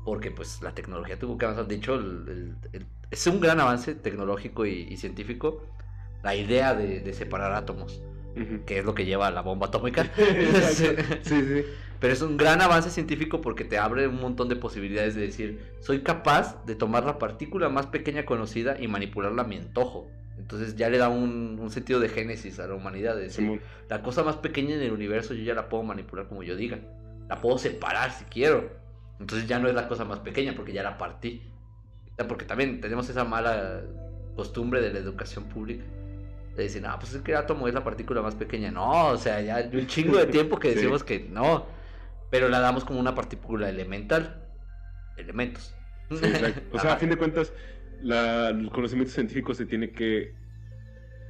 porque pues la tecnología tuvo que avanzar. De hecho, el- el- el- es un gran avance tecnológico y, y científico la idea de, de separar átomos, que es lo que lleva a la bomba atómica. Exacto. Sí, sí. Pero es un gran avance científico porque te abre un montón de posibilidades de decir, soy capaz de tomar la partícula más pequeña conocida y manipularla a mi antojo. Entonces ya le da un, un sentido de génesis a la humanidad, de decir, Simón. la cosa más pequeña en el universo yo ya la puedo manipular como yo diga. La puedo separar si quiero. Entonces ya no es la cosa más pequeña porque ya la partí. Porque también tenemos esa mala costumbre de la educación pública. De decir, no, pues es que el átomo es la partícula más pequeña. No, o sea, ya un chingo de tiempo que Sí. decimos que no. Pero la damos como una partícula elemental. Elementos. Sí. O sea, a fin de cuentas, la- el conocimiento científico se tiene que.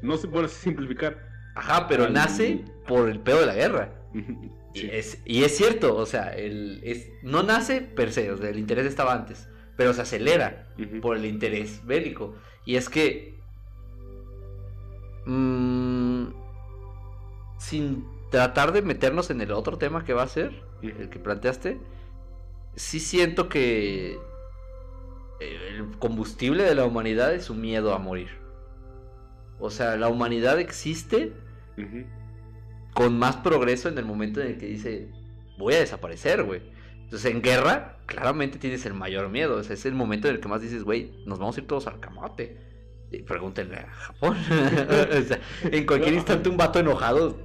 No bueno, sí simplificar. Ajá, pero Al- nace por el pedo de la guerra. Sí. es, y es cierto, o sea, el, es, no nace per se, o sea, el interés estaba antes, pero se acelera por el interés bélico. Y es que, mm, sin tratar de meternos en el otro tema que va a ser, el que planteaste, sí siento que el combustible de la humanidad es su miedo a morir. O sea, la humanidad existe con más progreso en el momento en el que dice, voy a desaparecer, güey. Entonces, en guerra, claramente tienes el mayor miedo. O sea, es el momento en el que más dices, güey, nos vamos a ir todos al camote. Y pregúntenle a Japón. o sea, en cualquier instante un vato enojado,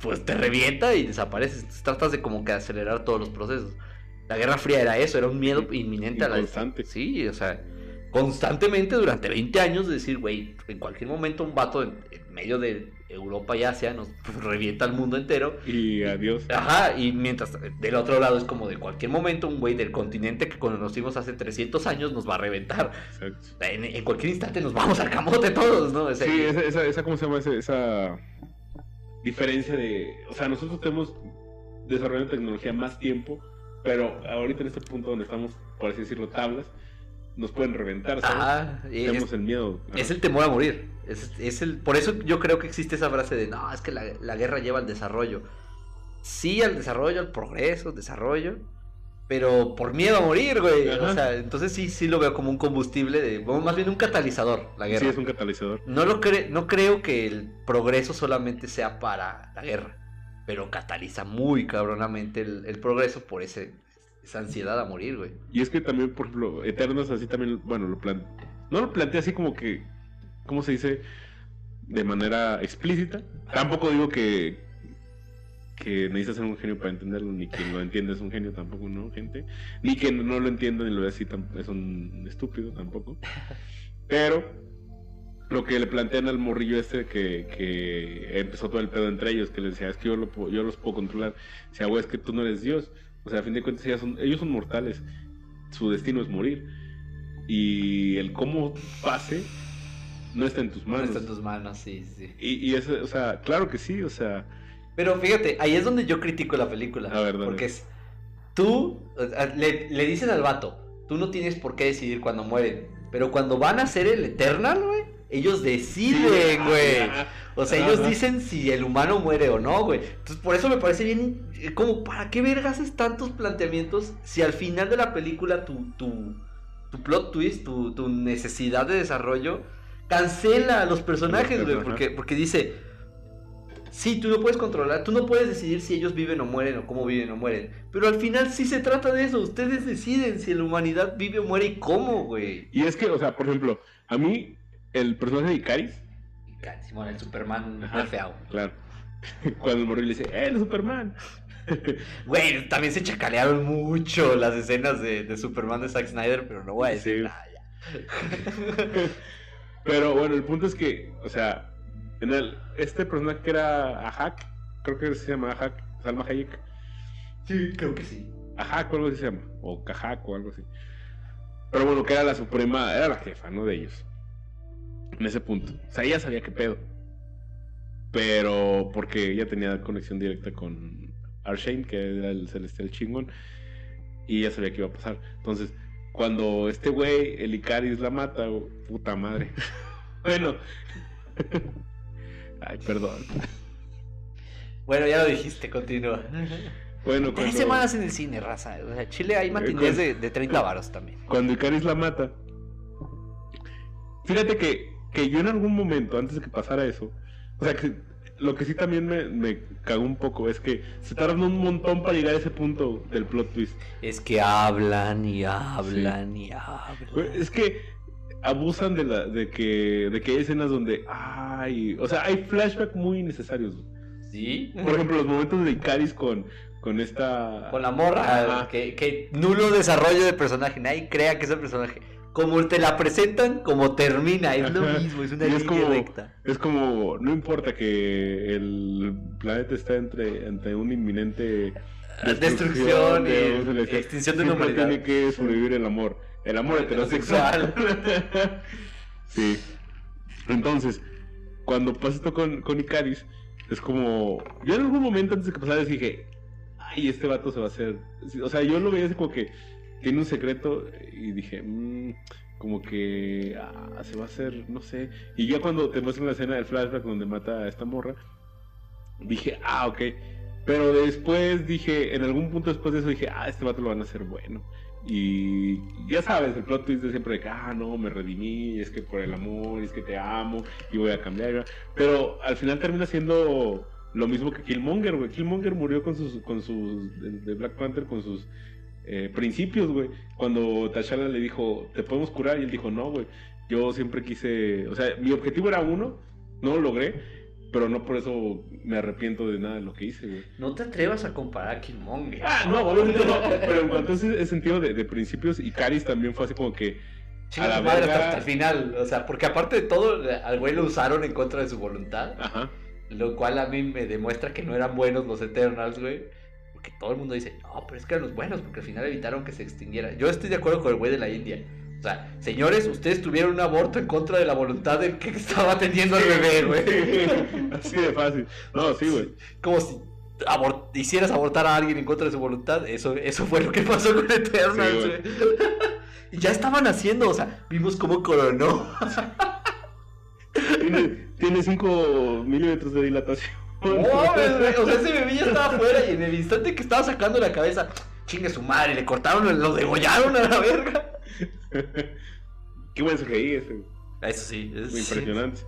pues te revienta y desapareces. Entonces, tratas de como que acelerar todos los procesos. La Guerra Fría era eso, era un miedo inminente a la Constante. Sí, o sea, constantemente durante 20 años de decir, güey, en cualquier momento un vato en, en medio de Europa y Asia nos revienta al mundo entero. Y adiós. Ajá, y mientras del otro lado es como de cualquier momento un güey del continente que conocimos hace 300 años nos va a reventar. Exacto. En, en cualquier instante nos vamos al camote todos, ¿no? Sí, esa, esa, esa, ¿cómo se llama? Esa, esa diferencia de... O sea, nosotros tenemos desarrollando tecnología más tiempo, pero ahorita en este punto donde estamos, por así decirlo, tablas, nos pueden reventar, ¿sabes? Ajá, y Tenemos el miedo. Ajá. es el temor a morir. Es, es el, por eso yo creo que existe esa frase de, no, es que la, la guerra lleva al desarrollo. Sí, al desarrollo, al progreso, al desarrollo, pero por miedo a morir, güey. O sea, entonces sí, sí lo veo como un combustible, de, bueno, más bien un catalizador, la guerra. Sí, es un catalizador. No, lo cre- no creo que el progreso solamente sea para la guerra, pero cataliza muy cabronamente el, progreso por ese, esa ansiedad a morir, güey. Y es que también, por ejemplo, Eternos así también, bueno, lo plan... no lo plantea así como que, ¿cómo se dice? De manera explícita. Tampoco digo que que necesitas ser un genio para entenderlo, ni quien lo entiende es un genio tampoco, ¿no, gente? Ni quien no lo entiende ni lo ve así es un estúpido tampoco. Pero lo que le plantean al morrillo este que, que empezó todo el pedo entre ellos, que le decía, es que yo, lo yo los puedo controlar. Decía, güey, es que tú no eres Dios. O sea, a fin de cuentas ellos son, ellos son mortales. Su destino es morir. Y el cómo pase no está en tus No manos. está en tus manos, sí, sí. Y, y eso, o sea, claro que sí, o sea, Pero fíjate, ahí es donde yo critico la película. A ver, dale. Porque es. Tú. Le, le dicen al vato. Tú no tienes por qué decidir cuando mueren. Pero cuando van a ser el Eternal, güey. Ellos deciden, güey. O sea, ellos dicen si el humano muere o no, güey. Entonces, por eso me parece bien. eh, Como, ¿para qué vergas haces tantos planteamientos si al final de la película tu, tu, tu plot twist, tu, tu necesidad de desarrollo, cancela a los personajes, güey? Porque, porque dice. Sí, tú no puedes controlar, tú no puedes decidir si ellos viven o mueren o cómo viven o mueren. Pero al final sí se trata de eso. Ustedes deciden si la humanidad vive o muere y cómo, güey. Y es que, o sea, por ejemplo, a mí, el personaje de Icaris, Simón, el Superman Ajá. claro, cuando el morrillo le dice, ¡eh, el Superman! Güey, también se chacalearon mucho las escenas de, de Superman de Zack Snyder, pero no voy a decir Sí. nada ya. Pero bueno, el punto es que, o sea, en el, este personaje que era Ahak, creo que se llama Ahak, Salma Hayek, Sí, creo que sí. Ahak o algo así se llama, o Kahak o algo así. Pero bueno, que era la suprema, era la jefa, ¿no? De ellos. En ese punto. O sea, ella sabía qué pedo. Pero porque ella tenía conexión directa con Arshane, que era el celestial chingón. Y ella sabía que iba a pasar. Entonces, cuando este güey, el Icaris, la mata, oh, puta madre. bueno. Ay, perdón. Bueno, ya lo dijiste, continúa. Bueno, Tres cuando, semanas en el cine, raza. O sea, Chile hay matinés de, de 30 varos también. cuando Icaris la mata. Fíjate que, que yo en algún momento, antes de que pasara eso, o sea, que lo que sí también me, me cagó un poco es que se tardan un montón para llegar a ese punto del plot twist. Es que hablan y hablan y hablan. Es que abusan de la de que de que hay escenas donde ay, o sea, hay flashbacks muy innecesarios. ¿Sí? Por ejemplo, los momentos de Icaris con con esta Con la morra, que, que nulo desarrollo de personaje. Nadie crea que es el personaje. Como te la presentan, como termina. Es lo mismo, es una línea es como- recta. Es como, no importa que el planeta esté entre, ante un inminente Destrucción y de- de- extinción de la humanidad. tiene que sobrevivir el amor. El amor heterosexual. sí. Entonces, cuando pasa esto con, con Icaris, es como. Yo en algún momento antes de que pasara dije, ay, este vato se va a hacer. O sea, yo lo veía así como que tiene un secreto y dije, "Mm, como que ah, se va a hacer, no sé. Y ya cuando te muestran la escena del flashback donde mata a esta morra, dije, ah, ok. Pero después dije, en algún punto después de eso dije, ah, este vato lo van a hacer bueno. Y ya sabes, el plot twist de siempre de que, ah, no, me redimí, es que por el amor, es que te amo y voy a cambiar. Pero al final termina siendo lo mismo que Killmonger, güey. Killmonger murió con sus, con sus, de Black Panther con sus eh, principios, güey. Cuando T'Challa le dijo, te podemos curar, y él dijo, no, güey. Yo siempre quise, o sea, mi objetivo era uno, no lo logré, pero no por eso me arrepiento de nada de lo que hice, güey. No te atrevas a comparar a Killmonger. Ah, no, obviamente no, pero en cuanto a ese, sentido de, de principios, y Caris también fue así como que, Chinga a la madre verga. hasta el final. O sea, porque aparte de todo, al güey lo usaron en contra de su voluntad. ajá, Lo cual a mí me demuestra que no eran buenos los Eternals, güey. Porque todo el mundo dice, no, pero es que eran los buenos, porque al final evitaron que se extinguiera. Yo estoy de acuerdo con el güey de la India. O sea, señores, ustedes tuvieron un aborto en contra de la voluntad del que estaba teniendo al bebé, güey. así de fácil. No, sí, güey. Como si abor- hicieras abortar a alguien en contra de su voluntad. Eso, eso fue lo que pasó con Eternals, Sí, güey. y ya estaban haciendo, o sea, vimos cómo coronó. Tiene, tiene 5 milímetros de dilatación. No, o sea, ese bebé ya estaba afuera y en el instante que estaba sacando la cabeza, chingue su madre, le cortaron, lo degollaron a la verga. Qué buen CGI ese. Eso sí, es Muy impresionante.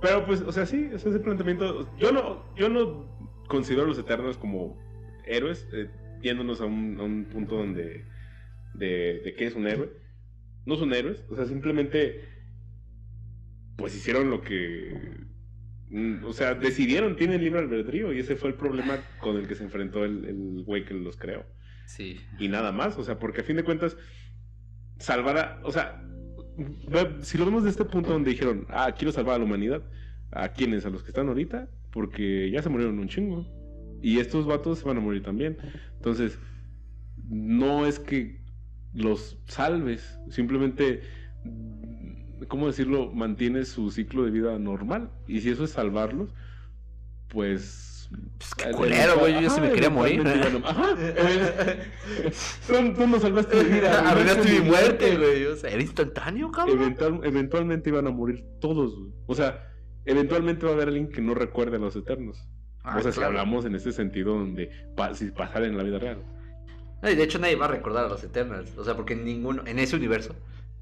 Pero pues, o sea, sí, o sea, ese planteamiento. Yo no, yo no considero a los Eternos como héroes, eh, yéndonos a un, a un punto donde. De, de qué es un héroe. No son héroes, o sea, simplemente. Pues hicieron lo que. Mm, O sea, decidieron, tienen libre albedrío, y ese fue el problema con el que se enfrentó el, el güey que los creó Sí. y nada más, o sea, porque a fin de cuentas, salvar a, o sea, si lo vemos de este punto donde dijeron, ah, quiero salvar a la humanidad, ¿a quiénes? A los que están ahorita, porque ya se murieron un chingo, y estos vatos se van a morir también, entonces, no es que los salves, simplemente, ¿cómo decirlo? Mantienes su ciclo de vida normal, y si eso es salvarlos, pues... Pues qué culero, güey, yo ya se me quería morir. Ajá, eh, tú, tú no salvaste mi vida. Arruinaste mi muerte, güey. O sea, era instantáneo, cabrón. Eventual- eventualmente iban a morir todos. güey. O sea, eventualmente va a haber alguien que no recuerde a los eternos. Ah, o sea, si claro. hablamos en ese sentido donde pa- si pasara en la vida real. No, y de hecho nadie va a recordar a los Eternals. O sea, porque en ninguno, en ese universo,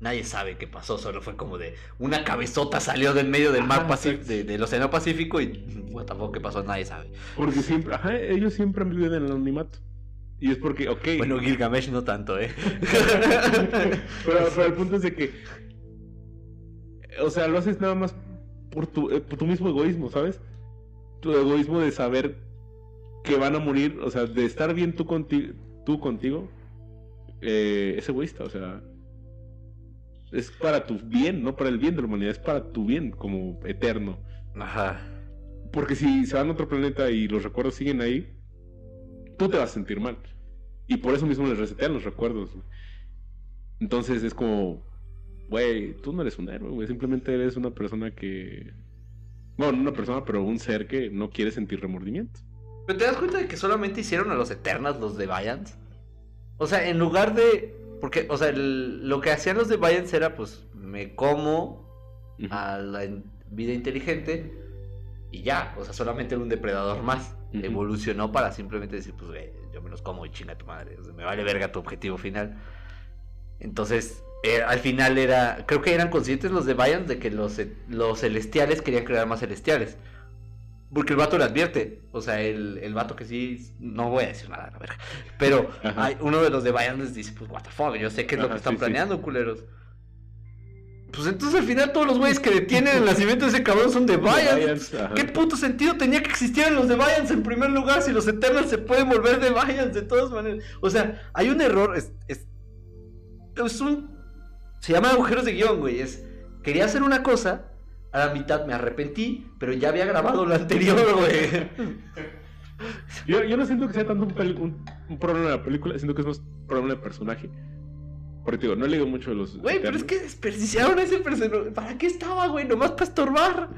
nadie sabe qué pasó. Solo fue como de una cabezota salió del medio del mar de- del Océano Pacífico y the fuck, qué pasó, nadie sabe. Porque siempre, ajá, ellos siempre han vivido en el anonimato. Y es porque, ok. Bueno, Gilgamesh no tanto, ¿eh? pero, pero el punto es de que. O sea, lo haces nada más por tu, eh, por tu mismo egoísmo, ¿sabes? Tu egoísmo de saber que van a morir, o sea, de estar bien tú, conti tú contigo, eh, es egoísta, o sea. Es para tu bien, no para el bien de la humanidad, es para tu bien como eterno. Ajá. Porque si se van a otro planeta y los recuerdos siguen ahí, tú te vas a sentir mal. Y por eso mismo les resetean los recuerdos. güey. Entonces es como, güey, tú no eres un héroe, güey. Simplemente eres una persona que. Bueno, no una persona, pero un ser que no quiere sentir remordimiento. Pero te das cuenta de que solamente hicieron a los Eternals los de Vayans. O sea, en lugar de. Porque, o sea, el- lo que hacían los de Vayans era, pues, me como a la in- vida inteligente y ya. O sea, solamente era un depredador más. Evolucionó para simplemente decir, pues, yo me los como y chinga tu madre. o sea, me vale verga tu objetivo final. Entonces, eh, al final era, creo que eran conscientes los de Bayern de que los, los celestiales querían crear más celestiales. Porque el vato le advierte, o sea, el, el vato que sí, no voy a decir nada, la verga. Pero hay, uno de los de Bayern les dice, pues, what the fuck, yo sé qué es lo Ajá, que están sí, sí. planeando, culeros. Pues entonces al final todos los güeyes que detienen el nacimiento de ese cabrón son de ajá. ¿Qué puto sentido tenía que existieran los de Bayans en primer lugar si los Eternals se pueden volver de Bayans de todas maneras? O sea, hay un error, es, es, es un... Se llama agujeros de guion, güey. Es, quería hacer una cosa, a la mitad me arrepentí, pero ya había grabado lo anterior, güey. Yo, yo no siento que sea tanto un, un, un problema de la película, siento que es más un problema de personaje. Porque digo, no he leído mucho de los. Güey, pero es que desperdiciaron a ese personaje. ¿Para qué estaba, güey? Nomás para estorbar.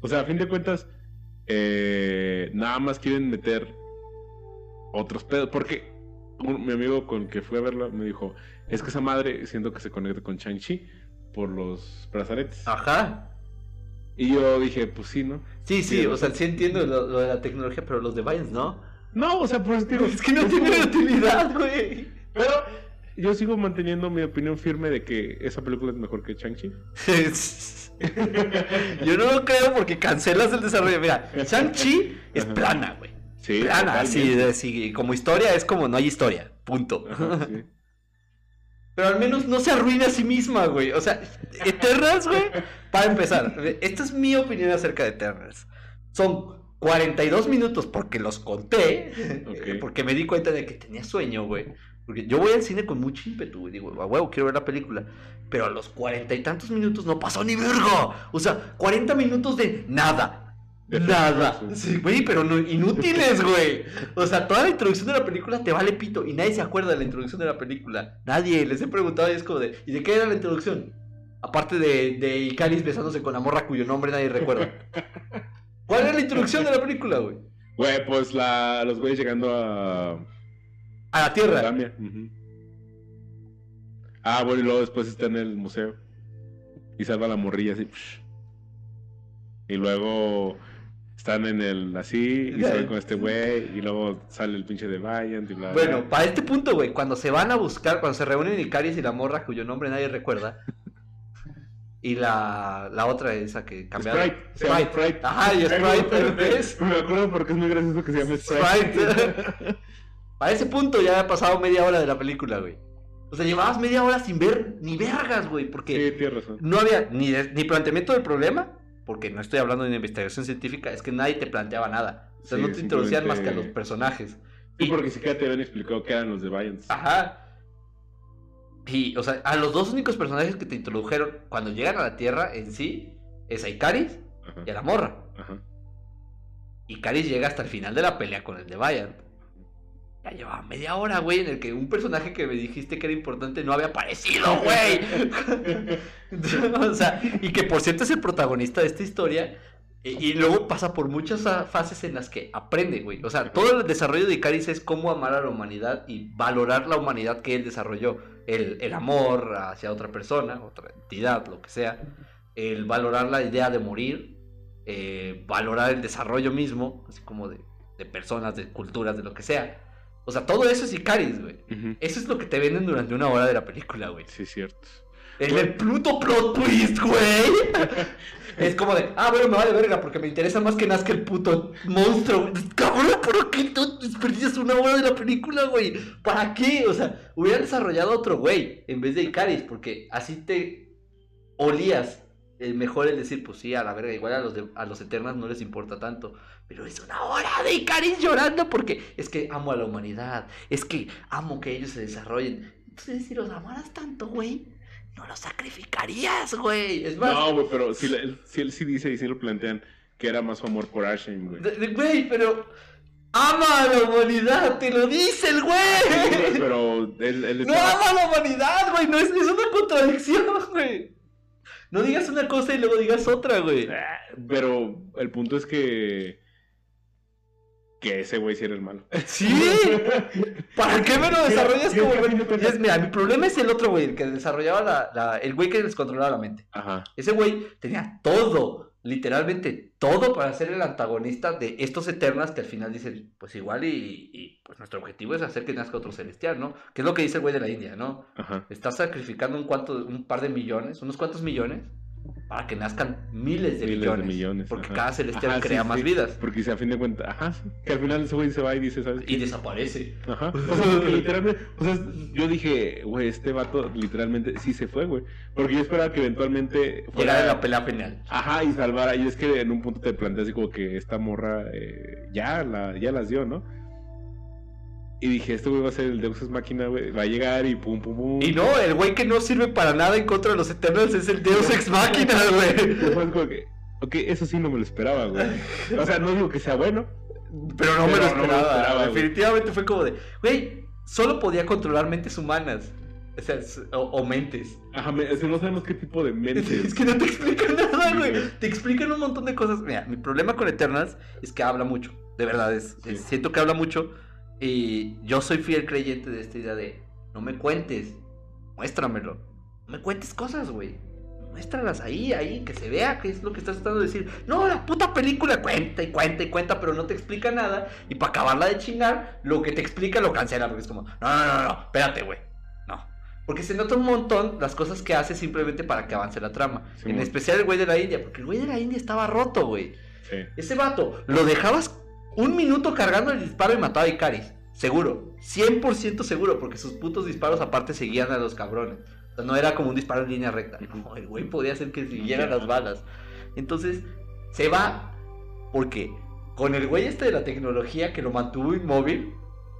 O sea, a fin de cuentas, eh, nada más quieren meter otros pedos. Porque un- mi amigo con el que fui a verla me dijo: Es que esa madre siento que se conecta con Shang-Chi por los brazaletes. Ajá. Y yo dije: Pues sí, ¿no? Sí, sí, Sí, o sea, sí entiendo lo, lo de la tecnología, pero los de Bayans no. No, o sea, pues digo, Es que no tiene utilidad, güey. Pero yo sigo manteniendo mi opinión firme de que esa película es mejor que Shang-Chi. Yo no lo creo porque cancelas el desarrollo. Mira, Shang-Chi es plana, güey. Sí, Plana, sí, sí, Como historia es como no hay historia. Punto. Ajá, sí. Pero al menos no se arruina a sí misma, güey. O sea, Eternals, güey. Para empezar, esta es mi opinión acerca de Eternals. Son 42 minutos porque los conté. Porque me di cuenta de que tenía sueño, güey. Porque yo voy al cine con mucho ímpetu, güey. Digo, a huevo, quiero ver la película. Pero a los cuarenta y tantos minutos no pasó ni verga. O sea, 40 minutos de nada. Nada. Sí, güey, pero no, inútiles, güey. O sea, toda la introducción de la película te vale pito y nadie se acuerda de la introducción de la película. Nadie. Les he preguntado y es como de, ¿y de qué era la introducción? Aparte de, de Icaris besándose con la morra cuyo nombre nadie recuerda. ¿Cuál era la introducción de la película, güey? Güey, pues la, los güeyes llegando a. A la Tierra. Ah, bueno, y luego después está en el museo. Y salva a la morrilla así. Y luego están en el así. Y Ya. salen con este güey. Y luego sale el pinche de Valiant. Y bla, bla. Bueno, para este punto, güey, cuando se van a buscar, cuando se reúnen Icaris y la morra cuyo nombre nadie recuerda. Y la, la otra esa que cambiaron. Sprite. Se llama Sprite. Ajá, y Sprite. Me acuerdo porque es muy gracioso que se llame Sprite. Sprite. Para ese punto ya ha pasado media hora de la película, güey. O sea, llevabas media hora sin ver ni vergas, güey, porque Sí, tienes razón. no había ni, ni planteamiento del problema, porque no estoy hablando de una investigación científica, es que nadie te planteaba nada. O sea, Sí, no te introducían más que a los personajes. Sí, porque siquiera te habían explicado que eran los de Valiant. Ajá. Y, o sea, a los dos únicos personajes que te introdujeron cuando llegan a la Tierra en sí es a Icaris Ajá. y a la morra. Ajá. Icaris llega hasta el final de la pelea con el de Bayern. Ya llevaba media hora, güey, en el que un personaje que me dijiste que era importante no había aparecido, güey. o sea, y que por cierto es el protagonista de esta historia. Y, y luego pasa por muchas fases en las que aprende, güey. O sea, todo el desarrollo de Icaris es cómo amar a la humanidad y valorar la humanidad que él desarrolló. El, el amor hacia otra persona, otra entidad, lo que sea. El valorar la idea de morir. eh, valorar el desarrollo mismo, así como de, de personas, de culturas, de lo que sea. O sea, todo eso es Icaris, güey. Eso es lo que te venden durante una hora de la película, güey. Sí, cierto. El, Pluto plot twist, güey. es como de, ah, bueno, me vale verga porque me interesa más que nazca el puto monstruo. Cabrón, ¿por qué tú desperdicias una hora de la película, güey? ¿Para qué? O sea, hubieran desarrollado otro güey en vez de Icaris porque así te olías. El mejor es decir, pues sí, a la verga, igual a los, de, a los Eternas no les importa tanto. Pero es una hora de Icaris llorando porque es que amo a la humanidad. Es que amo que ellos se desarrollen. Entonces, si los amaras tanto, güey, no los sacrificarías, güey. Es más, No, güey, pero si, él, si él sí dice y sí lo plantean que era más su amor por Ashen, güey. güey, pero ama a la humanidad, te lo dice el güey, pero él, él No ama a la humanidad, güey. No es, es una contradicción, güey. No digas una cosa y luego digas otra, güey. Ah, Pero el punto es que. Que ese güey sí era el malo. Sí. ¿Para qué me lo desarrollas como güey? Mira, mi problema es el otro güey, el que desarrollaba la, la- el güey que les controlaba la mente. Ajá. Ese güey tenía todo, literalmente todo para ser el antagonista de estos Eternas que al final dicen, pues igual y, y, pues nuestro objetivo es hacer que nazca otro celestial, ¿no? Que es lo que dice el güey de la India, ¿no? Ajá. Estás sacrificando un, cuanto, un par de millones, unos cuantos millones, para que nazcan miles de Miles millones. de millones. porque ajá. cada celestial Ajá, crea sí, más sí. vidas. Porque si a fin de cuentas, ajá, que al final ese güey se va y dice, ¿sabes Y desaparece. Ajá. O sea, literalmente, o sea, yo dije, güey, este vato literalmente sí se fue, güey. Porque yo esperaba que eventualmente Llegar a la pelea final. Ajá, y salvara. Y es que en un punto te planteas así como que esta morra eh, ya, la, ya las dio, ¿no? Y dije, este güey va a ser el Deus Ex Máquina, güey. Va a llegar y pum, pum, pum. Y no, el güey que no sirve para nada en contra de los Eternals es el Deus Ex Machina, Y güey. fue como que, ok, eso sí no me lo esperaba, güey. O sea, no digo que sea bueno. Pero no me lo Pero no me lo esperaba. güey. Definitivamente fue como de, güey, solo podía controlar mentes humanas. O sea, o, o mentes. Ajá, me- no sabemos qué tipo de mente. Es que no te explican nada, güey. Te explican un montón de cosas. Mira, mi problema con Eternals es que habla mucho. De verdad, es, Sí. es- siento que habla mucho. Y yo soy fiel creyente de esta idea de, no me cuentes, muéstramelo. No me cuentes cosas, güey. Muéstralas ahí, ahí, que se vea qué es lo que estás tratando de decir. No, la puta película cuenta y cuenta y cuenta, pero no te explica nada. Y para acabarla de chingar, lo que te explica lo cancela, porque es como, no, no, no, no, espérate, güey. No. Porque se nota un montón las cosas que hace simplemente para que avance la trama. Sí, en especial el güey de la India, porque el güey de la India estaba roto, güey. Sí. Ese vato, lo dejabas un minuto cargando el disparo y mataba a Icaris. Seguro. 100% seguro, porque sus putos disparos aparte seguían a los cabrones. O sea, no era como un disparo en línea recta. No, el güey podía hacer que siguieran las balas. Entonces, se va porque con el güey este de la tecnología que lo mantuvo inmóvil,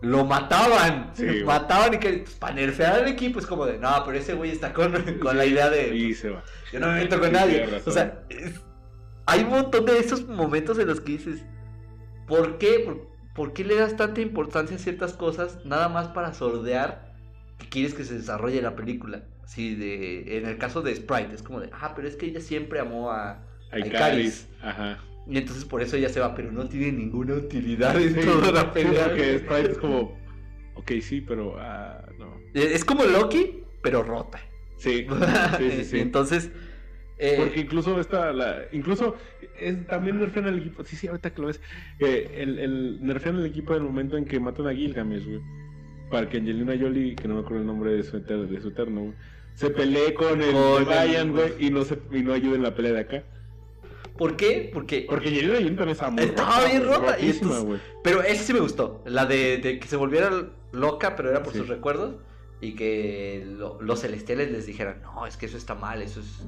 lo mataban. Sí, mataban y que pues, para nerfear al equipo es como de, no, pero ese güey está con, con la idea de... Y se va. Yo no me meto con Sí, nadie. O sea, es- hay un montón de esos momentos en los que dices, ¿por qué? ¿Por, por qué le das tanta importancia a ciertas cosas nada más para sordear que quieres que se desarrolle la película? Así de, en el caso de Sprite, es como de, ah, pero es que ella siempre amó a... Hay cáliz. Ajá. Y entonces por eso ella se va, pero no tiene ninguna utilidad en Sí, toda la sí, pelea. porque Sprite es como, ok, sí, pero, ah, no. Es como Loki, pero rota. Sí, sí, sí, sí. Entonces... eh, Porque incluso esta, la, incluso es, también nerfean al equipo. Sí, sí, ahorita que lo ves. eh, el, el nerfean al equipo en el momento en que matan a Gilgamesh, güey. Para que Angelina Jolie, que no me acuerdo el nombre de su, eter- de su eterno, güey, se pelee con el Con el- Ryan, güey, y no, se, y no ayude en la pelea de acá. ¿Por qué? Porque Porque Angelina Jolie también estaba muy Estaba bien rota, y. Pero ese sí me gustó. La de, de que se volviera loca, pero era por Sí. sus recuerdos. Y que lo- los celestiales les dijeran, no, es que eso está mal, eso es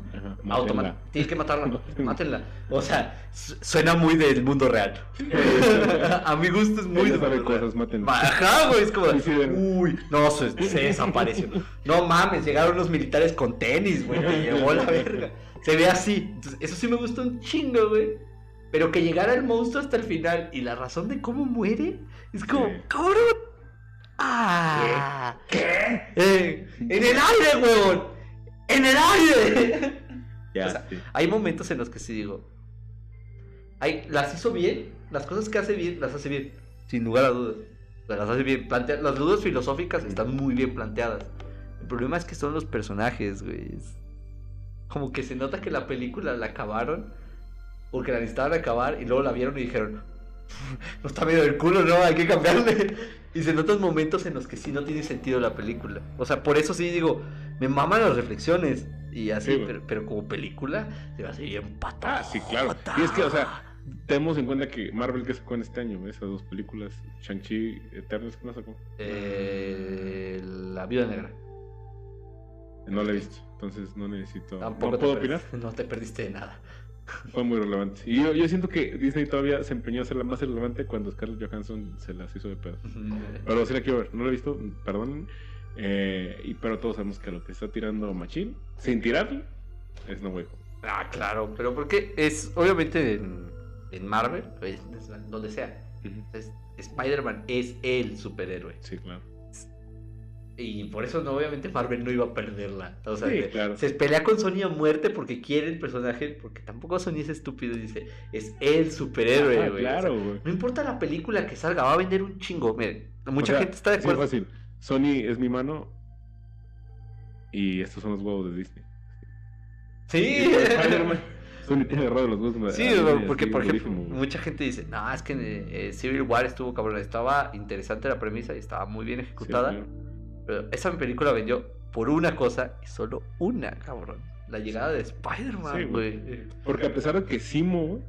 automático. Tienes que matarla, Mátenla. O sea, su- suena muy del mundo real. A mi gusto es muy del sabe cosas, mátenla. Ajá, güey, es como, de- uy, no, se, se desapareció. No mames, llegaron los militares con tenis, güey, me llevó la verga. Se ve así. Entonces, eso sí me gustó un chingo, güey. Pero que llegara el monstruo hasta el final y la razón de cómo muere es como, Sí. cabrón. Ah. ¿Qué? en el aire, weón. En el aire. Ya, O sea, sí. Hay momentos en los que sí digo, hay, las hizo bien, las cosas que hace bien, las hace bien, sin lugar a dudas. O las hace bien. Plantea- las dudas filosóficas están muy bien planteadas. El problema es que son los personajes, güey. Es Como que se nota que la película la acabaron porque la necesitaban acabar y luego la vieron y dijeron, no está medio del culo, no, hay que cambiarle. Y se notan momentos en los que sí no tiene sentido la película. O sea, por eso sí digo, me maman las reflexiones y así, Sí, pero, pero como película se va a seguir bien patada. Ah, sí, claro. Y es que, o sea, tenemos en cuenta que Marvel que sacó en este año, ¿ves? esas dos películas, Shang-Chi, Eternals, ¿qué no sacó? Eh, la viuda negra. No la he visto, entonces no necesito. Tampoco no puedo opinar, No te perdiste de nada. Fue muy relevante. Y yo, yo siento que Disney todavía se empeñó a hacerla más relevante cuando Scarlett Johansson se las hizo de pedo. Pero sí la quiero ver, no la he visto, perdón. Eh, y, pero todos sabemos que lo que está tirando Machine, sin tirarle, es No Way. Ah, claro, pero porque es obviamente en, en Marvel, es- es donde sea. Es- Spider-Man es el superhéroe. Sí, claro. Y por eso no, obviamente Marvel no iba a perderla. O sea, Sí, claro. se pelea con Sony a muerte porque quiere el personaje, porque tampoco Sony es estúpido y dice, es el superhéroe, Ah, güey. claro, O sea, güey. no importa la película que salga, va a vender un chingo. Miren, mucha O sea, gente está de sí, acuerdo. fácil. Sony es mi mano y estos son los huevos de Disney. Sí, Sony tiene agarrado los huevos. Sí, porque así, por ejemplo, mucha gente dice, no, es que eh, Civil War estuvo cabrón, estaba interesante la premisa y estaba muy bien Sí, ejecutada, claro. Pero esa película vendió por una cosa y solo una, cabrón. La llegada de Spider-Man, güey. Porque a pesar de que Simo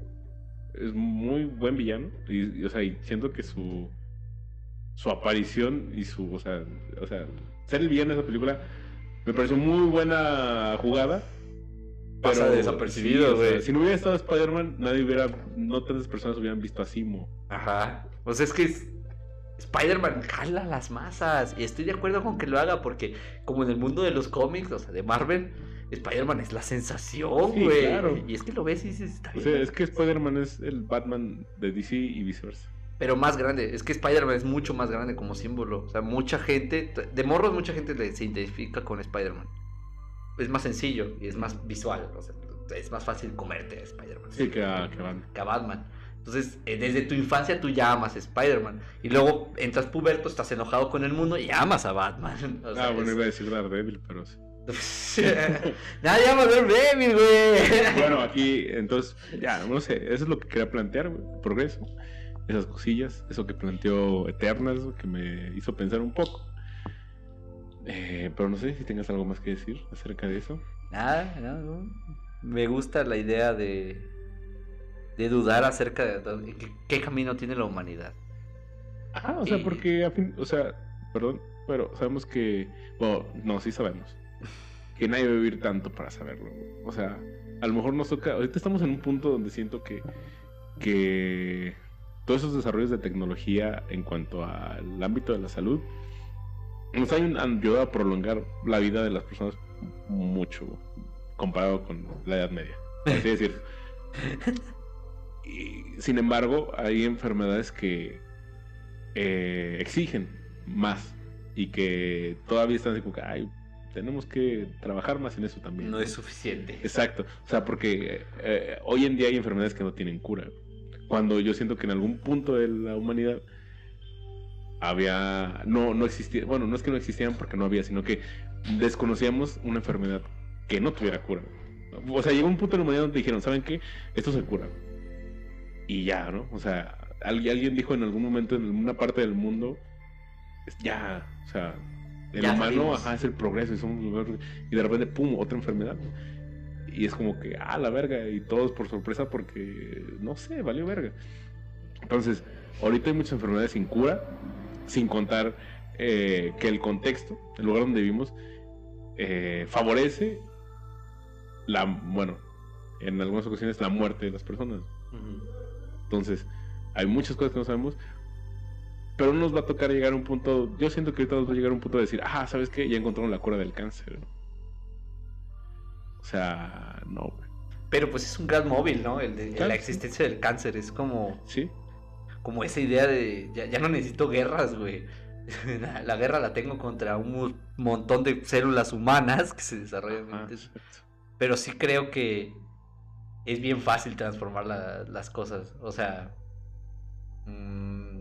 es muy buen villano, y, y, o sea, y siento que su su aparición y su, o sea, o sea, ser el villano de esa película me pareció muy buena jugada. Pasa desapercibido, sí, o sea, güey. si no hubiera estado Spider-Man, nadie hubiera, no tantas personas hubieran visto a Simo. Ajá. O sea, es que es- Spider-Man jala las masas. Y estoy de acuerdo con que lo haga porque, como en el mundo de los cómics, o sea, de Marvel, Spider-Man es la sensación, Sí, güey. claro. Y es que lo ves y dices, está O bien. sea, es que Spider-Man es el Batman de DC y viceversa. Pero más grande. Es que Spider-Man es mucho más grande como símbolo. O sea, mucha gente, de morros, mucha gente se identifica con Spider-Man. Es más sencillo y es más visual. O sea, es más fácil comerte a Spider-Man. Sí, que Batman. que a Batman. Entonces, eh, desde tu infancia tú ya amas a Spider-Man. Y luego entras puberto, estás enojado con el mundo y amas a Batman. O sea, ah, bueno, es- iba a decir Daredevil, pero sí. Nadie ama a ver Daredevil, güey. Bueno, aquí, entonces, ya, no sé, eso es lo que quería plantear, güey, progreso. Esas cosillas, eso que planteó Eternals, güey, que me hizo pensar un poco. Eh, pero no sé si tengas algo más que decir acerca de eso. Nada, nada, no. Me gusta la idea de, de dudar acerca de, qué, qué camino tiene la humanidad. Ah, o sea, Y- porque a fin, o sea, perdón, pero sabemos que, bueno, no, sí sabemos que nadie va a vivir tanto para saberlo. O sea, a lo mejor nos toca, ahorita estamos en un punto donde siento que, que todos esos desarrollos de tecnología en cuanto al ámbito de la salud nos han ayudado a prolongar la vida de las personas mucho comparado con la Edad Media. Así decir. Y, sin embargo, hay enfermedades que eh, exigen más y que todavía están así como que, ay, tenemos que trabajar más en eso también. No es suficiente. Exacto, o sea, porque eh, hoy en día hay enfermedades que no tienen cura. Cuando yo siento que en algún punto de la humanidad había, no, no existía, bueno, no es que no existían porque no había, sino que desconocíamos una enfermedad que no tuviera cura. O sea, llegó un punto de la humanidad donde dijeron, ¿saben qué? Esto se cura. Y ya, ¿no? O sea, alguien, dijo en algún momento en alguna parte del mundo, ya, o sea, el Ya humano ajá, es el progreso y, somos los- y de repente, pum, otra enfermedad. Y es como que, ah, la verga, y todos por sorpresa porque, no sé, valió verga. Entonces, ahorita hay muchas enfermedades sin cura, sin contar eh, que el contexto, el lugar donde vivimos, eh, favorece la, bueno, en algunas ocasiones la muerte de las personas. Ujú. Entonces, hay muchas cosas que no sabemos, pero no nos va a tocar llegar a un punto, yo siento que ahorita nos va a llegar a un punto de decir, ah, ¿sabes qué? Ya encontraron la cura del cáncer. O sea, no, güey. Pero pues es un gran móvil, ¿no? El de Claro. la existencia del cáncer. Es como, Sí, como esa idea de ya, ya no necesito guerras, güey. La, la guerra la tengo contra un mo- montón de células humanas que se desarrollan. Pero sí creo que es bien fácil transformar la- las cosas. O sea. mm,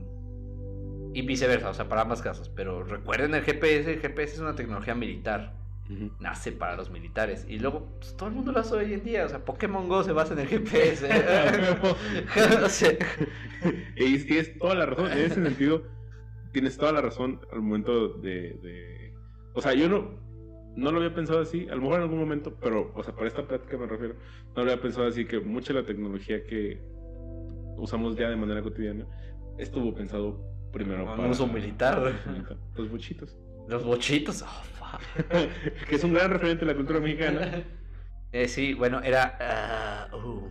y viceversa, o sea, para ambas casos. Pero recuerden el GPS, el GPS es una tecnología militar. Nace para los militares. Y luego, pues, todo el mundo lo hace hoy en día. O sea, Pokémon Go se basa en el GPS. o sea, y tienes toda la razón, en ese sentido, tienes toda la razón al momento de, de- O sea, yo no, no lo había pensado así, a lo mejor en algún momento, pero, o sea, para esta plática me refiero, no lo había pensado así que mucha de la tecnología que usamos ya de manera cotidiana estuvo pensado primero para... uso militar. Los buchitos. los bochitos. Oh, fuck. que es un gran referente de la cultura mexicana. Eh, sí, bueno, era. uh,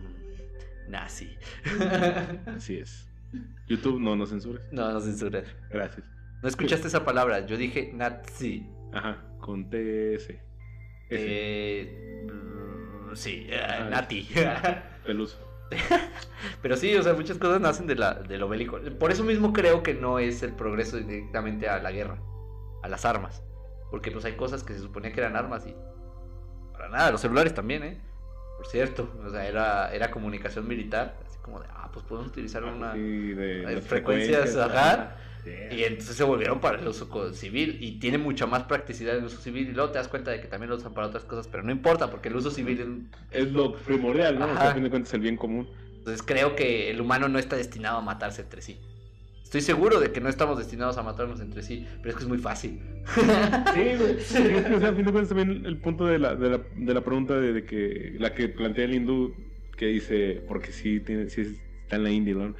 nazi. Así es. YouTube no nos censures. no, no censuras. Gracias. No escuchaste esa palabra. Yo dije nazi. Ajá, con TS. Eh, mm, sí, eh, Ah. nati. Peluso. Pero sí, o sea, muchas cosas nacen de, la, de lo bélico. Por eso mismo creo que no es el progreso directamente a la guerra, a las armas. Porque pues hay cosas que se suponía que eran armas y... Para nada, los celulares también, ¿eh? Por cierto, o sea, era, era comunicación militar. Así como de, ah, pues podemos utilizar una... Sí, de Hay las frecuencias, ajá. Y entonces se volvieron para el uso civil y tiene mucha más practicidad en el uso civil y luego te das cuenta de que también lo usan para otras cosas, pero no importa porque el uso civil Es lo primordial, ¿no? O sea, a fin de cuentas, el bien común. Entonces creo que el humano no está destinado a matarse entre sí. Estoy seguro de que no estamos destinados a matarnos entre sí, pero es que es muy fácil. Sí, güey. Sí, es o sea, a fin de cuentas también el punto de la, de la, de la pregunta de, de que la que plantea el hindú que dice, porque sí, tiene, sí está en la India, ¿no?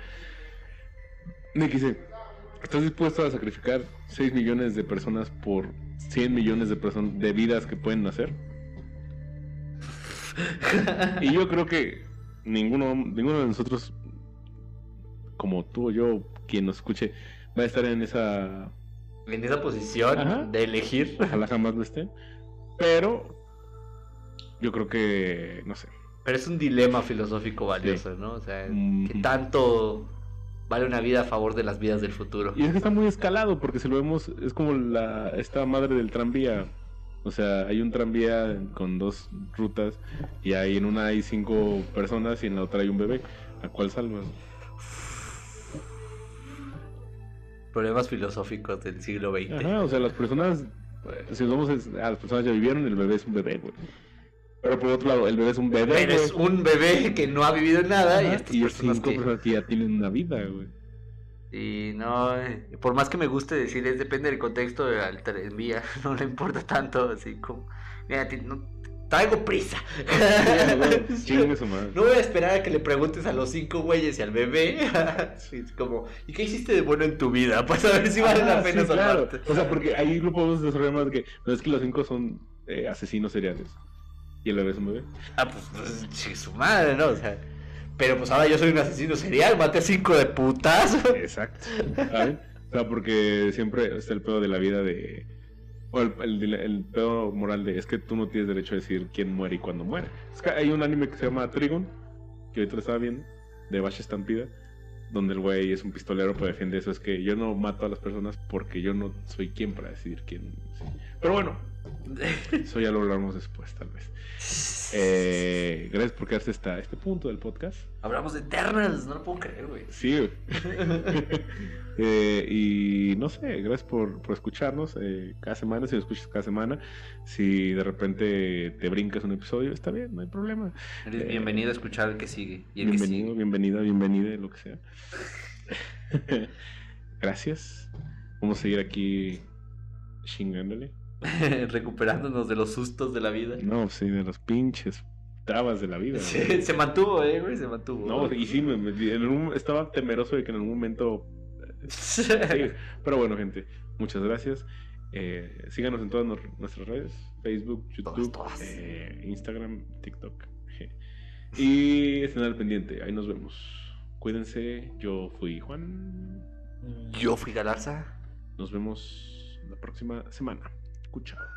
Que dice, ¿estás dispuesto a sacrificar 6 millones de personas por 100 millones de personas de vidas que pueden nacer? Y yo creo que ninguno, ninguno de nosotros, como tú o yo, quien nos escuche, va a estar en esa En esa posición Ajá. de elegir. Ojalá jamás lo esté. Pero yo creo que, no sé. Pero es un dilema filosófico valioso, ¿no? O sea, Mm. ¿qué tanto vale una vida a favor de las vidas del futuro? Y es que está muy escalado porque si lo vemos, es como la esta madre del tranvía. O sea, hay un tranvía con dos rutas y ahí en una hay cinco personas y en la otra hay un bebé. ¿A cuál salvas? Problemas filosóficos del siglo XX. Ajá, o sea, las personas, si nos vamos a las personas ya vivieron, el bebé es un bebé, güey. Pero por otro lado, el bebé es un bebé, Pero es un bebé que no ha vivido nada y estas y personas cinco que... personas que ya tienen una vida, güey. Y no, eh, por más que me guste decir, es depende del contexto de la tranvía, no le importa tanto, así como, mira, no, traigo prisa. Chingue su madre. No voy a esperar a que le preguntes a los cinco güeyes y al bebé. Sí, es como, ¿y qué hiciste de bueno en tu vida? Pues a ver si vale Ah, la pena sí, claro. O sea, porque ahí lo podemos desarrollar más de que no es que los cinco son eh, asesinos seriales. Y el bebé es un bebé. Ah, pues, pues, su madre, ¿no? O sea, pero pues ahora yo soy un asesino serial, maté a cinco de putazo. Exacto. ¿Saben? O sea, porque siempre está el pedo de la vida de. O el, el, el pedo moral de es que tú no tienes derecho a decir quién muere y cuándo muere. Es que hay un anime que se llama Trigon, que ahorita lo estaba viendo, de Bash Estampida, donde el güey es un pistolero pero defiende eso. Es que yo no mato a las personas porque yo no soy quien para decidir quién. sí. Pero bueno, eso ya lo hablamos después, tal vez. Eh, gracias por quedarse hasta este punto del podcast. Hablamos de Eternals, no lo puedo creer, güey. Sí, güey. Eh, y no sé, gracias por, por escucharnos eh, cada semana, si lo escuchas cada semana. Si de repente te brincas un episodio, está bien, no hay problema. Eres bienvenido a escuchar el que sigue. Y el Bienvenido, bienvenida, bienvenida, lo que sea. gracias. Vamos a seguir aquí chingándole. Recuperándonos de los sustos de la vida. No, sí, de los pinches trabas de la vida. Se, mantuvo, eh, güey, se mantuvo. No, y sí, me, estaba temeroso de que en algún momento Sí, pero bueno, gente, muchas gracias. Eh, síganos en todas nuestras redes: Facebook, YouTube, todas. eh, Instagram, TikTok. Y estén al pendiente, ahí nos vemos. Cuídense, yo fui Juan. Yo fui Galarza. Nos vemos la próxima semana. Chao.